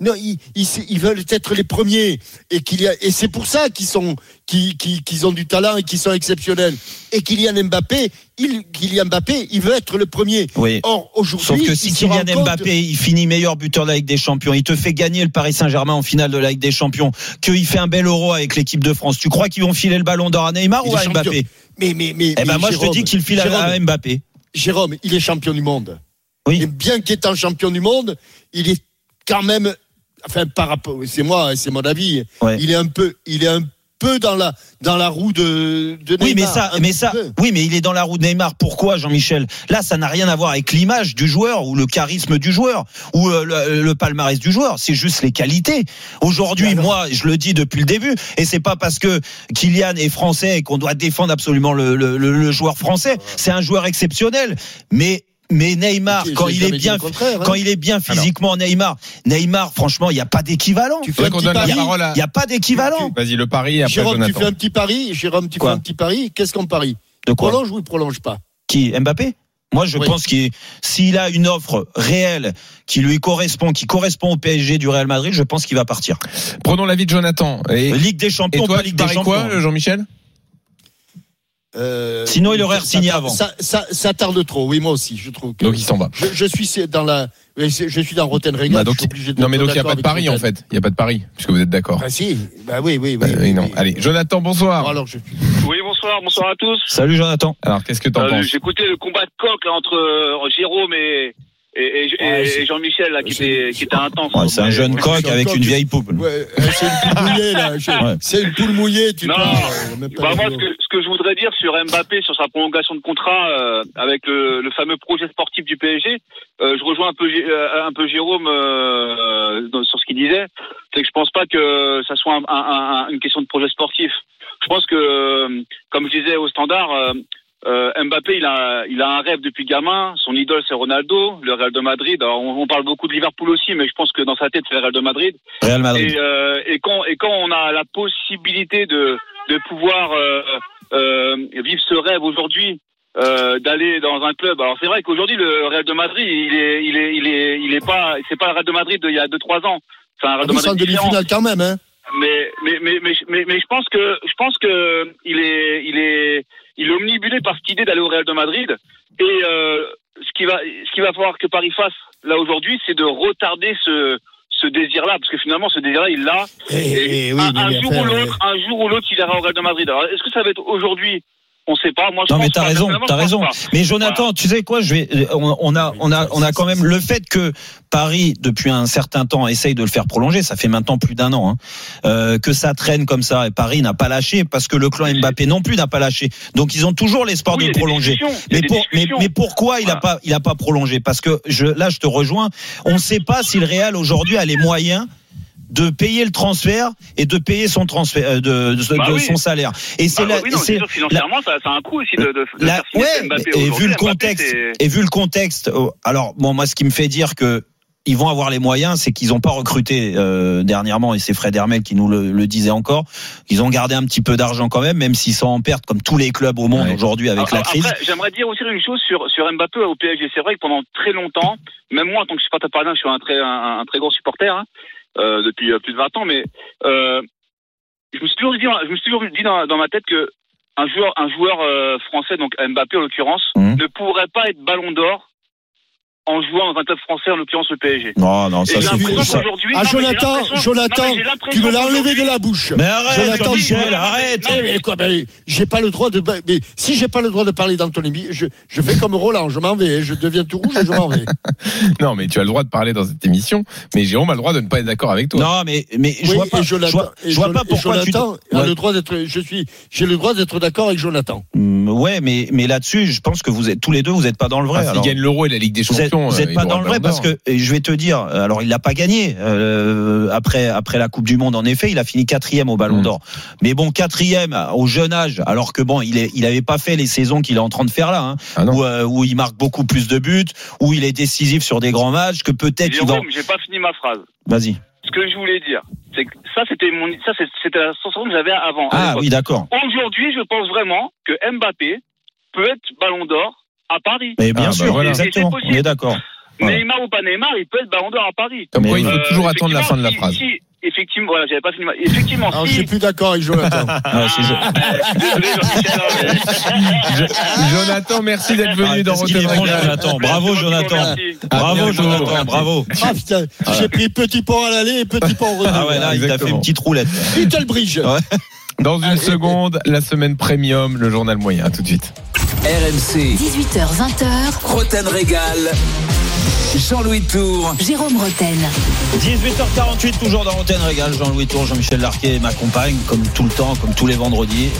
non, ils, ils, ils veulent être les premiers et qu'il y a, et c'est pour ça qu'ils sont, qu'ils, ont du talent et qu'ils sont exceptionnels. Et Kylian Mbappé, il, Kylian Mbappé, il veut être le premier. Oui. Or aujourd'hui, Sauf que si Kylian compte- Mbappé il finit meilleur buteur de la Ligue des Champions, il te fait gagner le Paris Saint-Germain en finale de la Ligue des Champions, qu'il fait un bel euro avec l'équipe de France, tu crois qu'ils vont filer le Ballon d'Or à Neymar ou à. Mbappé Mais, mais, mais, Eh ben mais moi je te dis qu'il file à- Mbappé. Jérôme, il est champion du monde. Oui. Et bien qu'étant champion du monde, il est quand même, enfin par rapport, c'est moi, c'est mon avis. Ouais. Il est un peu, il est un peu dans la dans la roue de, de Neymar. Oui, mais ça, mais ça, peu. oui, mais il est dans la roue de Neymar. Pourquoi, Jean-Michel? Là, ça n'a rien à voir avec l'image du joueur ou le charisme du joueur ou euh, le, le palmarès du joueur. C'est juste les qualités. Aujourd'hui, moi, je le dis depuis le début, et c'est pas parce que Kylian est français et qu'on doit défendre absolument le, le- le- le joueur français. C'est un joueur exceptionnel, mais. Mais Neymar, J'ai quand il est bien, hein. quand il est bien physiquement, Neymar, Neymar, franchement, il n'y a pas d'équivalent. Tu Il fais un qu'on petit donne la pari. parole à- n'y a pas d'équivalent. Vas-y, le pari après Jérôme, tu fais un petit pari. Jérôme, tu Quoi fais un petit pari. Qu'est-ce qu'on parie De quoi Prolonge ou il prolonge pas Qui Mbappé? Moi, je Oui. pense qu'il s'il a une offre réelle qui lui correspond, qui correspond au PSG du Real Madrid, je pense qu'il va partir. Prenons l'avis de Jonathan. Et, Ligue des et Champions, toi, pas tu Ligue des Champions. quoi, Jean-Michel? Euh, Sinon, il aurait ça- avant. Ça, ça, ça tarde trop. Oui, moi aussi, je trouve. Que Donc il s'en va. je, je suis dans la, je suis dans Rotten Regal. Bah, donc, je suis obligé de non mais donc il n'y a pas de pari en fait. Il n'y a pas de pari puisque vous êtes d'accord. Bah si, bah oui, oui, oui. Euh, oui, non. oui. Allez, Jonathan, bonsoir. Bon, alors je Oui, bonsoir, bonsoir à tous. Salut Jonathan. Alors qu'est-ce que t'en Euh, penses? J'ai écouté le combat de coq là, entre euh, Jérôme et, et, et- et- Ouais, c'est- et Jean-Michel là, qui, était, qui était intense. Ouais, c'est un jeune coq un avec coq. une vieille poupe. Ouais, euh, c'est une poule mouillée là. C'est une poule mouillée, tu Non. euh, pas Bah, moi, ce que, ce que je voudrais dire sur Mbappé, sur sa prolongation de contrat euh, avec le, le fameux projet sportif du PSG, euh, je rejoins un peu, euh, un peu Jérôme euh, dans- sur ce qu'il disait. C'est que je pense pas que ça soit un- un- un- une question de projet sportif. Je pense que, euh, comme je disais au standard, euh, Mbappé, il a, il a un rêve depuis gamin. Son idole, c'est Ronaldo, le Real de Madrid. Alors, on, on parle beaucoup de Liverpool aussi, mais je pense que dans sa tête, c'est le Real de Madrid. Real Madrid. Et, euh, et quand et quand on a la possibilité de de pouvoir euh, euh, vivre ce rêve aujourd'hui, euh, d'aller dans un club. Alors c'est vrai qu'aujourd'hui le Real de Madrid, il est il est il est il est pas c'est pas le Real de Madrid d'il y a deux trois ans. C'est un Real de en Madrid demi-finale quand même, hein. Mais mais mais mais mais, mais je pense que je pense que il est il est il est omnibulé par cette idée d'aller au Real de Madrid et euh, ce qui va ce qu'il va falloir que Paris fasse là aujourd'hui, c'est de retarder ce ce désir-là, parce que finalement, ce désir-là, il l'a. Et, et oui, un, jour ou l'autre, un jour ou l'autre, il ira au Real de Madrid. Alors, est-ce que ça va être aujourd'hui On sait pas. Moi, je Non mais t'as raison, t'as raison. pas. Mais Jonathan, tu sais quoi, je vais, on, on a, on a, on a quand même le fait que Paris depuis un certain temps essaye de le faire prolonger. Ça fait maintenant plus d'un an hein, euh, que ça traîne comme ça. Et Paris n'a pas lâché parce que le clan Mbappé non plus n'a pas lâché. Donc ils ont toujours l'espoir Oui, de prolonger. Mais, des pour, mais, discussions. mais pourquoi il a pas, il a pas prolongé? Parce que je, là, je te rejoins. On ne sait pas si le Real aujourd'hui a les moyens de payer le transfert et de payer son transfert euh, de, de- Bah de oui. son salaire. Et c'est Bah là, oui, non, c'est financièrement, ça, ça a un coût aussi de, de, de la- faire ouais, Mbappé et vu le contexte, et vu le contexte, oh, alors bon, moi, ce qui me fait dire que ils vont avoir les moyens, c'est qu'ils n'ont pas recruté euh, dernièrement, et c'est Fred Hermel qui nous le, le disait encore. Ils ont gardé un petit peu d'argent quand même, même s'ils sont en perte, comme tous les clubs au monde Ouais. aujourd'hui avec Alors, la crise. J'aimerais dire aussi une chose sur, sur Mbappé au PSG. C'est vrai que pendant très longtemps, même moi, en tant que supporter parisien, je suis un très, un, un très gros supporter hein, euh, depuis euh, plus de 20 ans, mais euh, je me suis toujours dit, je me suis toujours dit dans, dans ma tête que un joueur, un joueur français, donc Mbappé en l'occurrence, Mhm. ne pourrait pas être Ballon d'Or en jouant dans un club français, en l'occurrence le PSG. Non, non, ça c'est ça. Ah, Jonathan, Jonathan, non, tu me l'as enlevé de la bouche. Mais arrête, Jonathan, Michel, arrête. Eh, mais quoi, ben, j'ai pas le droit de. Mais si j'ai pas le droit de parler d'Anthony, je, je fais comme Roland, je m'en vais, je deviens tout rouge et je m'en vais. Non, mais tu as le droit de parler dans cette émission. Mais Jérôme a le droit de ne pas être d'accord avec toi. Non, mais mais je Oui, vois pas. Je Jonathan, vois, je vois pas pourquoi tu. A Ouais. le droit d'être. Je suis. J'ai le droit d'être d'accord avec Jonathan. Mm, Ouais, mais mais là-dessus, je pense que vous êtes tous les deux, vous êtes pas dans le vrai. Ah, alors. gagne l'Euro et la Ligue des Vous vous euh, êtes il pas dans le vrai parce que et je vais te dire, alors il l'a pas gagné euh, après après la Coupe du Monde en effet, il a fini quatrième au Ballon Mm. d'Or. Mais bon quatrième au jeune âge, alors que bon il est il avait pas fait les saisons qu'il est en train de faire là, hein, Ah où, euh, où il marque beaucoup plus de buts, où il est décisif sur des grands matchs, que peut-être il va. J'ai pas fini ma phrase. Vas-y. Ce que je voulais dire, c'est que ça, c'était mon, ça, c'était la sensation que j'avais avant. Ah oui d'accord. Aujourd'hui, je pense vraiment que Mbappé peut être Ballon d'Or à Paris. Mais bien Ah, bah sûr, voilà. exactement. On est d'accord. Voilà. Neymar ou pas Neymar, il peut être Ballon d'Or à Paris. Comme Mais quoi, il faut Euh, toujours attendre la fin de la phrase. si- si, effectivement, voilà, j'avais pas fini. ma- Effectivement, Alors, je si. suis plus d'accord avec Jonathan. Ah, je- Jonathan, merci d'être venu Ah, dans Régal. Jonathan. Bravo Jonathan. Bravo. Jonathan. Bravo. Ah putain, j'ai pris petit pont à l'aller et petit pont au retour. Ah ouais là il t'a fait une petite roulette. Little Bridge. Ouais. Dans une Allez. seconde, la semaine premium, le journal moyen. À tout de suite. RMC, 18h, 20h, Roten Régal. Jean-Louis Tour. Jérôme Roten. 18h48, toujours dans Antenne Régal. Jean-Louis Tour, Jean-Michel Larquet m'accompagne, comme tout le temps, comme tous les vendredis.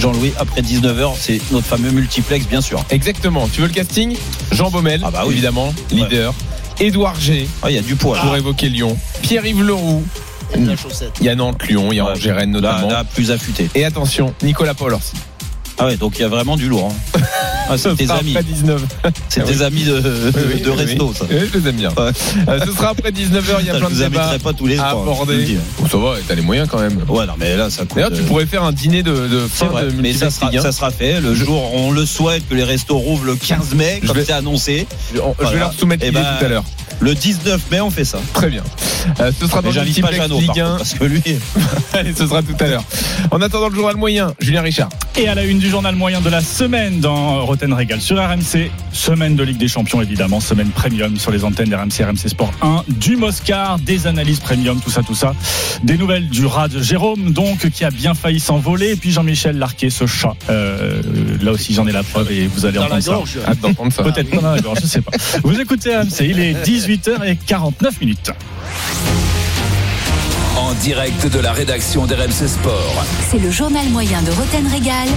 Jean-Louis, après 19h, c'est notre fameux multiplex, bien sûr. Exactement. Tu veux le casting? Jean Baumel, Ah bah oui. évidemment, leader. Édouard G, Ah, il y a du poids. pour évoquer Lyon. Pierre-Yves Leroux. Et de la chaussette. Il y a Nantes-Lyon, il y a Ouais. Angers-Rennes Là, notamment. là, plus affûté. Et attention, Nicolas Paul aussi. Ah ouais, donc il y a vraiment du lourd. hein. Ah, c'est tes amis. après 19. C'est Ah tes oui. amis de, de, Oui, oui, de oui, resto, oui. ça. Oui, je les aime bien. Ouais. Euh, ce sera après 19h, il y a Ça, plein je de débats pas tous les à aborder. Bon, ça va, t'as les moyens quand même. Ouais, non, mais là, ça coûte. D'ailleurs, tu euh, pourrais faire un dîner de, fin vrai, de mais ça sera, ça fait. Le jour, on le souhaite que les restos rouvrent le 15 mai, Je comme vais- c'est annoncé. Je, on- je Voilà. vais leur soumettre Eh l'idée ben, tout à l'heure. Le 19 mai, on fait ça. Très bien. Euh, ce sera dans Mais le j'invite pas multiplex Jeannot, par Ligue 1. contre, parce que lui. Allez, ce sera tout à l'heure. En attendant le journal moyen, Julien Richard. Et à la une du journal moyen de la semaine dans Roten Régal sur RMC, semaine de Ligue des Champions évidemment, semaine premium sur les antennes d'RMC, RMC Sport 1, du Moscar, des analyses premium, tout ça, tout ça. Des nouvelles du rat de Jérôme, donc, qui a bien failli s'envoler. Et puis Jean-Michel Larquet, ce chat. Euh, là aussi, j'en ai la preuve et vous allez entendre ça. gorge. Hâte d'entendre ça. Peut-être pas dans la gorge, je sais pas. Vous écoutez RMC, il est 18h49 minutes. En direct de la rédaction d'RMC Sport. C'est le journal moyen de Roten Régal.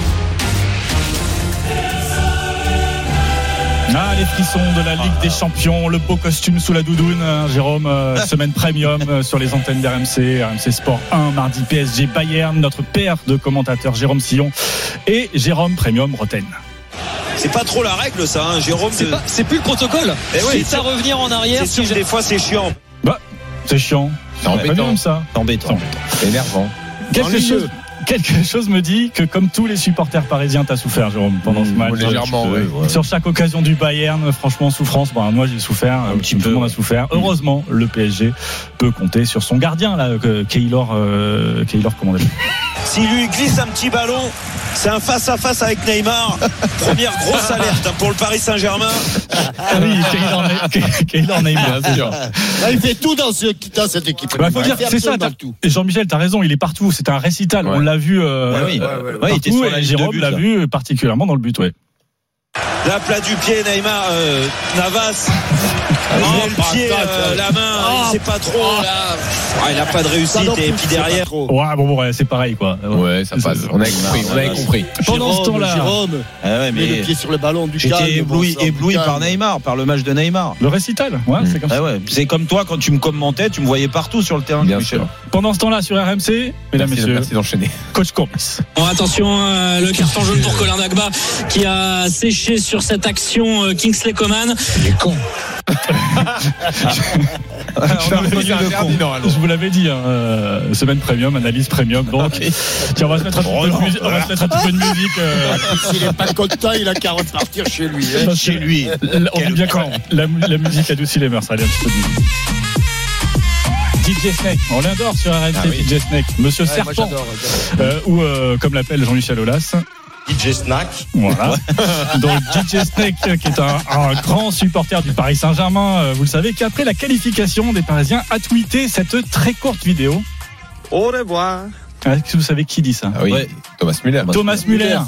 Ah, les frissons de la Ligue des Champions, le beau costume sous la doudoune, hein, Jérôme, euh, semaine premium euh, sur les antennes d'RMC, RMC Sport 1, mardi PSG Bayern, notre père de commentateurs Jérôme Sillon et Jérôme Premium Roten. C'est pas trop la règle, ça, hein, Jérôme. C'est pas- c'est plus le protocole. Eh oui, c'est à revenir en arrière. C'est sûr si que des fois, c'est chiant. Bah, c'est chiant. C'est embêtant. Comme ça. C'est embêtant. Énervant. Quelque chose, quelque chose me dit que comme tous les supporters parisiens, t'as souffert, Jérôme, pendant ce Mmh, match. légèrement, oui. ouais. Sur chaque occasion du Bayern, franchement, souffrance. Bon, moi, j'ai souffert. Un euh, petit tout peu, le monde a souffert. Heureusement, le PSG peut compter sur son gardien, là, que- Keylor, euh, Keylor, comment on appelle s'il lui glisse un petit ballon, c'est un face-à-face avec Neymar. Première grosse alerte hein, pour le Paris Saint-Germain. Ah oui, Keylor Neymar. Bien sûr. Là, il fait tout dans, ce, dans cette équipe. Bah, faut Il dire fait que c'est ça. Et Jean-Michel, t'as raison, il est partout. C'est un récital. On l'a vu. Euh, Ouais, oui. euh, Ouais, ouais, partout, il était sur la et Jérôme vu particulièrement dans le but. Ouais. La plat du pied, Neymar, euh, Navas. Oh, le pied, euh, la main, il sait pas trop. Là. Ah, il a pas de réussite. Et puis derrière. Ouais, bon, bon, ouais, c'est pareil, quoi. Ouais, ça passe. On avait compris. On avait compris. Pendant ce temps-là, Jérôme, Ah ouais, met mais le pied sur le ballon du j'étais bon ébloui, ébloui du par. Neymar, par le match de Neymar. le récital, ouais, c'est comme ça. Ah ouais, c'est comme toi quand tu me commentais, tu me voyais partout sur le terrain, Bien Michel. sûr. Pendant ce temps-là, sur RMC, mesdames, Merci, messieurs, merci d'enchaîner. coach Courbis. Bon, attention, euh, le carton jaune pour Colin Dagba qui a séché sur cette action euh, Kingsley Coman. Il est con. Je vous l'avais dit, hein, euh, semaine premium, analyse premium. Donc, tiens, on va se mettre un petit peu de musique. On va se mettre un petit peu de musique. euh, S'il n'est pas content, il a qu'à repartir chez lui. hein. que la- On dit bien quand la, la musique adoucit les mœurs. Allez, un petit peu de musique. DJ Snake, on l'adore sur RMC, Ah oui. DJ Snake, Monsieur Ouais, moi, Serpent, j'adore, j'adore. euh, ou euh, comme l'appelle Jean-Michel Aulas. DJ Snack. Voilà. Donc DJ Snake, euh, qui est un, un grand supporter du Paris Saint-Germain, euh, vous le savez, qui après la qualification des Parisiens a tweeté cette très courte vidéo. Au revoir. Ah, Est-ce que vous savez qui dit ça? Ah oui. Ouais. Thomas Müller. Thomas Müller.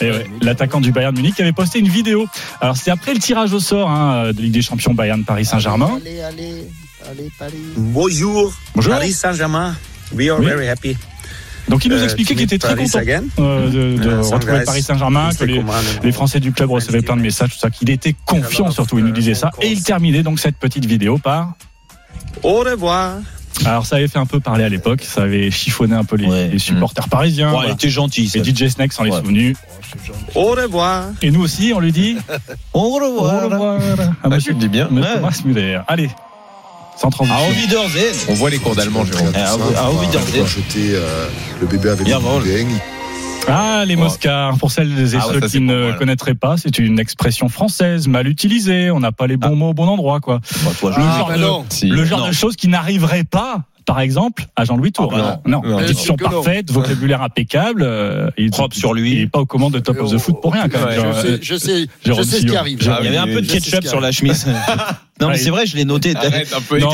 Ouais, l'attaquant du Bayern Munich qui avait posté une vidéo. Alors c'était après le tirage au sort hein, de Ligue des Champions Bayern Paris Saint-Germain. Allez, allez, allez, Paris. Bonjour. Bonjour. Paris Saint-Germain. We are Oui. very happy. Donc il nous Euh, expliquait qu'il était très content euh, de, de Euh, retrouver Paris Saint-Germain, que les, Coman, les Français du club recevaient plein de messages, tout ça, qu'il était confiant surtout, il nous disait ça. Et il terminait donc cette petite vidéo par Au revoir. Alors ça avait fait un peu parler à l'époque, ça avait chiffonné un peu les, Ouais. les supporters parisiens. Ouais, voilà. il était gentil. ça. Et DJ Snake s'en est Ouais. souvenu. Au revoir. Et nous aussi, on lui dit Au au revoir. revoir à Ah, monsieur tu le dis bien. Monsieur Ouais. Thomas. Allez, sans transition. À. On voit les cours d'allemand, Jérôme. Ah, à jeter euh, le bébé avec le. Ah, les Moscars. Pour celles et Ah ouais, ceux qui ne connaîtraient pas, c'est une expression française mal utilisée. On n'a pas les bons mots au bon endroit, quoi. Bah, toi, je- Le Ah, genre bah de-. Si. le genre non. de choses qui n'arriveraient pas, par exemple, à Jean-Louis Tour. Ah, bah non, non. Que non. parfaite, vocabulaire impeccable. euh, il est Propre sur lui. Il n'est pas aux commandes de Top of the Foot pour rien, quand même. Ouais, Je euh, sais, je sais, je Jérôme sais ce qui arrive. Jérôme- Il y avait un peu de ketchup sur la chemise. Non, mais c'est vrai, je l'ai noté. Arrête un peu Non.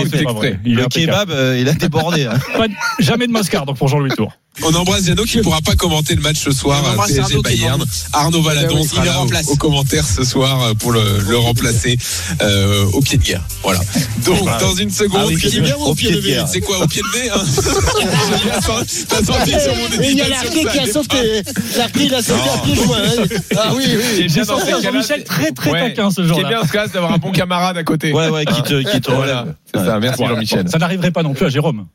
Il est Le kebab, euh, il a débordé. hein. Pas jamais de Moscar, donc pour Jean-Louis Tour. On embrasse Jeannot qui ne pourra pas commenter le match ce soir embrasse PSG Arnaud Bayern. Arnaud Valadon oui, sera là au, au commentaire ce soir euh, pour le, le remplacer euh, au pied de guerre. Voilà. Donc dans une seconde, Ah c'est bien, au pied de guerre. C'est quoi au pied de nez hein? T'as senti sur mon Et il y a l'arqué qui a sauté. L'arqué, il a sauté à pieds joints. hein. Ah oui, oui. C'est Jean-Michel très, très taquin, ce Ce qui est jour-là. bien, en ce cas, c'est d'avoir un bon camarade à côté. Ouais, ouais, qui te, qui te relève. C'est ça. Merci. Jean-Michel. Ça n'arriverait pas non plus à Jérôme.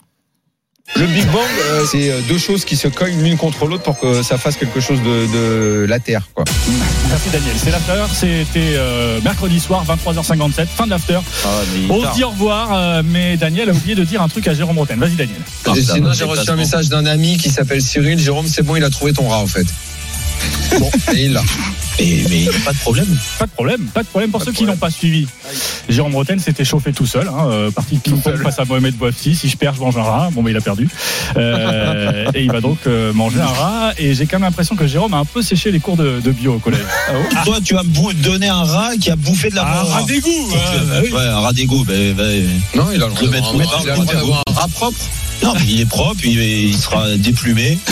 Le Big Bang, euh, c'est euh, deux choses qui se cognent l'une contre l'autre pour que ça fasse quelque chose de, de la Terre. Quoi. Merci Daniel. C'est l'after. C'était euh, mercredi soir, 23h57, fin de l'after. Ah, On se dit au revoir, euh, mais Daniel a oublié de dire un truc à Jérôme Bretagne. Vas-y Daniel. Ça sinon, j'ai reçu un message d'un ami qui s'appelle Cyril. Jérôme, c'est bon, il a trouvé ton rat en fait. Bon, et il l'a. Et- mais il n'y a pas de problème. Pas de problème, pas de problème pour ceux qui n'ont pas suivi. Jérôme Bretagne s'était chauffé tout seul, hein, euh, parti de ping-pong face à Mohamed Bouafsi. Si je perds, je mange un rat. Bon, mais il a perdu. Euh, et il va donc euh, manger un rat. Et j'ai quand même l'impression que Jérôme a un peu séché les cours de, de bio au collège. Toi, tu vas me donner un rat qui a bouffé de la Ah, Un rat d'égout. Donc, hein, oui. Ouais, un rat d'égout. ben, ben, Non, il a le droit Le d'avoir mettre un où rat- il a le droit d'avoir un rat propre. Non, mais il est propre, il, est- il sera déplumé.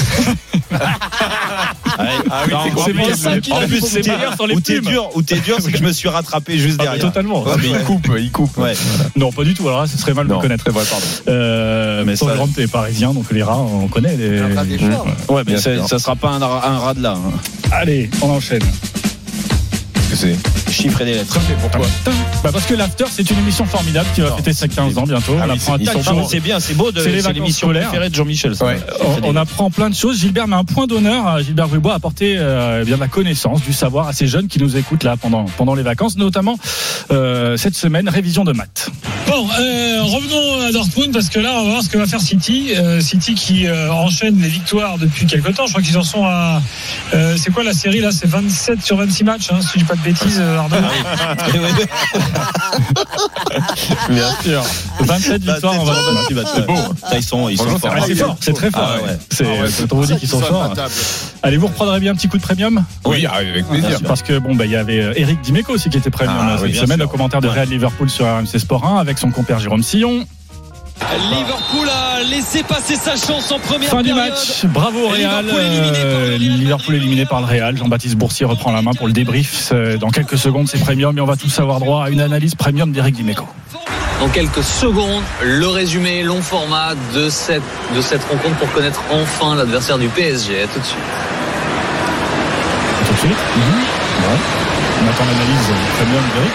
Ah oui, c'est plus, ça qu'il a plus, c'est c'est meilleur sur les Où t'es plumes. dur, où t'es dur, c'est que je me suis rattrapé juste Ah, bah, derrière. totalement. Ouais, mais Il coupe, il coupe. Ouais. Non, pas du tout. Alors là, ce serait mal de connaître. c'est vrai, pardon. Euh, mais ça, Grande est parisien, donc les rats, on connaît. Les... Un rat des champs. Ouais, mais ça, sera pas un, rat- un rat de là. hein. Allez, on enchaîne. C'est Chiffres et des lettres. Pourquoi Bah parce que l'After, c'est une émission formidable qui va fêter ses 15 ans bientôt. Ah on oui, apprend un. C'est bien, c'est beau. de- C'est l'émission préférée de Jean-Michel. Ouais. On, on apprend plein de choses. Gilbert met un point d'honneur. à Gilbert Bribois a apporté euh, eh bien de la connaissance, du savoir à ces jeunes qui nous écoutent là pendant pendant les vacances, notamment euh, cette semaine révision de maths. Bon, euh, revenons à Dortmund parce que là, on va voir ce que va faire City. Euh, City qui euh, enchaîne les victoires depuis quelques temps. Je crois qu'ils en sont à. euh, c'est quoi la série là? C'est 27 sur 26 matchs, hein, si je dis pas de bêtises. Alors demain. Bien sûr. 27 victoires en 29 matchs. C'est beau. Ils sont, ils sont forts. c'est fort, c'est très fort. Ah ouais. C'est Ah ouais, c'est- on vous dit qu'ils sont forts. Allez, vous reprendrez bien un petit coup de premium Oui, avec plaisir. Parce que bon, bah, il y avait euh, Eric Dimeco aussi qui était premium Ah, euh, oui, cette semaine, sûr. le commentaire de Real Liverpool sur RMC Sport 1 avec son compère Jérôme Sillon. Liverpool a laissé passer sa chance en première Fin du match, bravo Real. Liverpool éliminé par le Euh, Real Liverpool éliminé par le Real. Jean-Baptiste Boursier reprend la main pour le débrief. C'est- Dans quelques secondes, c'est premium et on va tous avoir droit à une analyse premium d'Eric Dimeco. Dans quelques secondes, le résumé long format de cette, de cette rencontre pour connaître enfin l'adversaire du PSG. À tout de suite. Tout de suite. Ouais. On attend l'analyse premium d'Eric.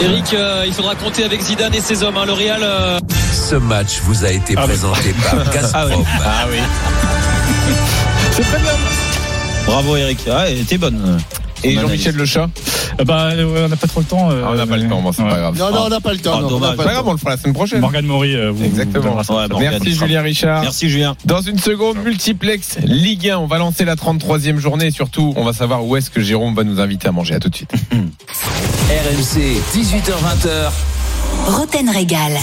Eric, euh, il faudra compter avec Zidane et ses hommes. hein. Le Real. euh, Ce match vous a été présenté par Gazprom. Ah oui. C'est premium. Bravo Eric. Ah, elle était bonne. Et Jean-Michel Le Chat Bah, euh, on n'a pas trop le temps. euh, Ah, On n'a pas le temps, bon, c'est ouais. pas grave. Non, non, on n'a pas le temps. Ah, non, on pas C'est le pas grave, on le fera la semaine prochaine. Morgane Maury, euh, vous, Exactement. vous. Ouais, Merci Julien Richard. Merci Julien. Dans une seconde, multiplex Ligue 1. On va lancer la 33e journée et surtout, on va savoir où est-ce que Jérôme va nous inviter à manger. À tout de suite. RMC, 18h20h. Roten Régal.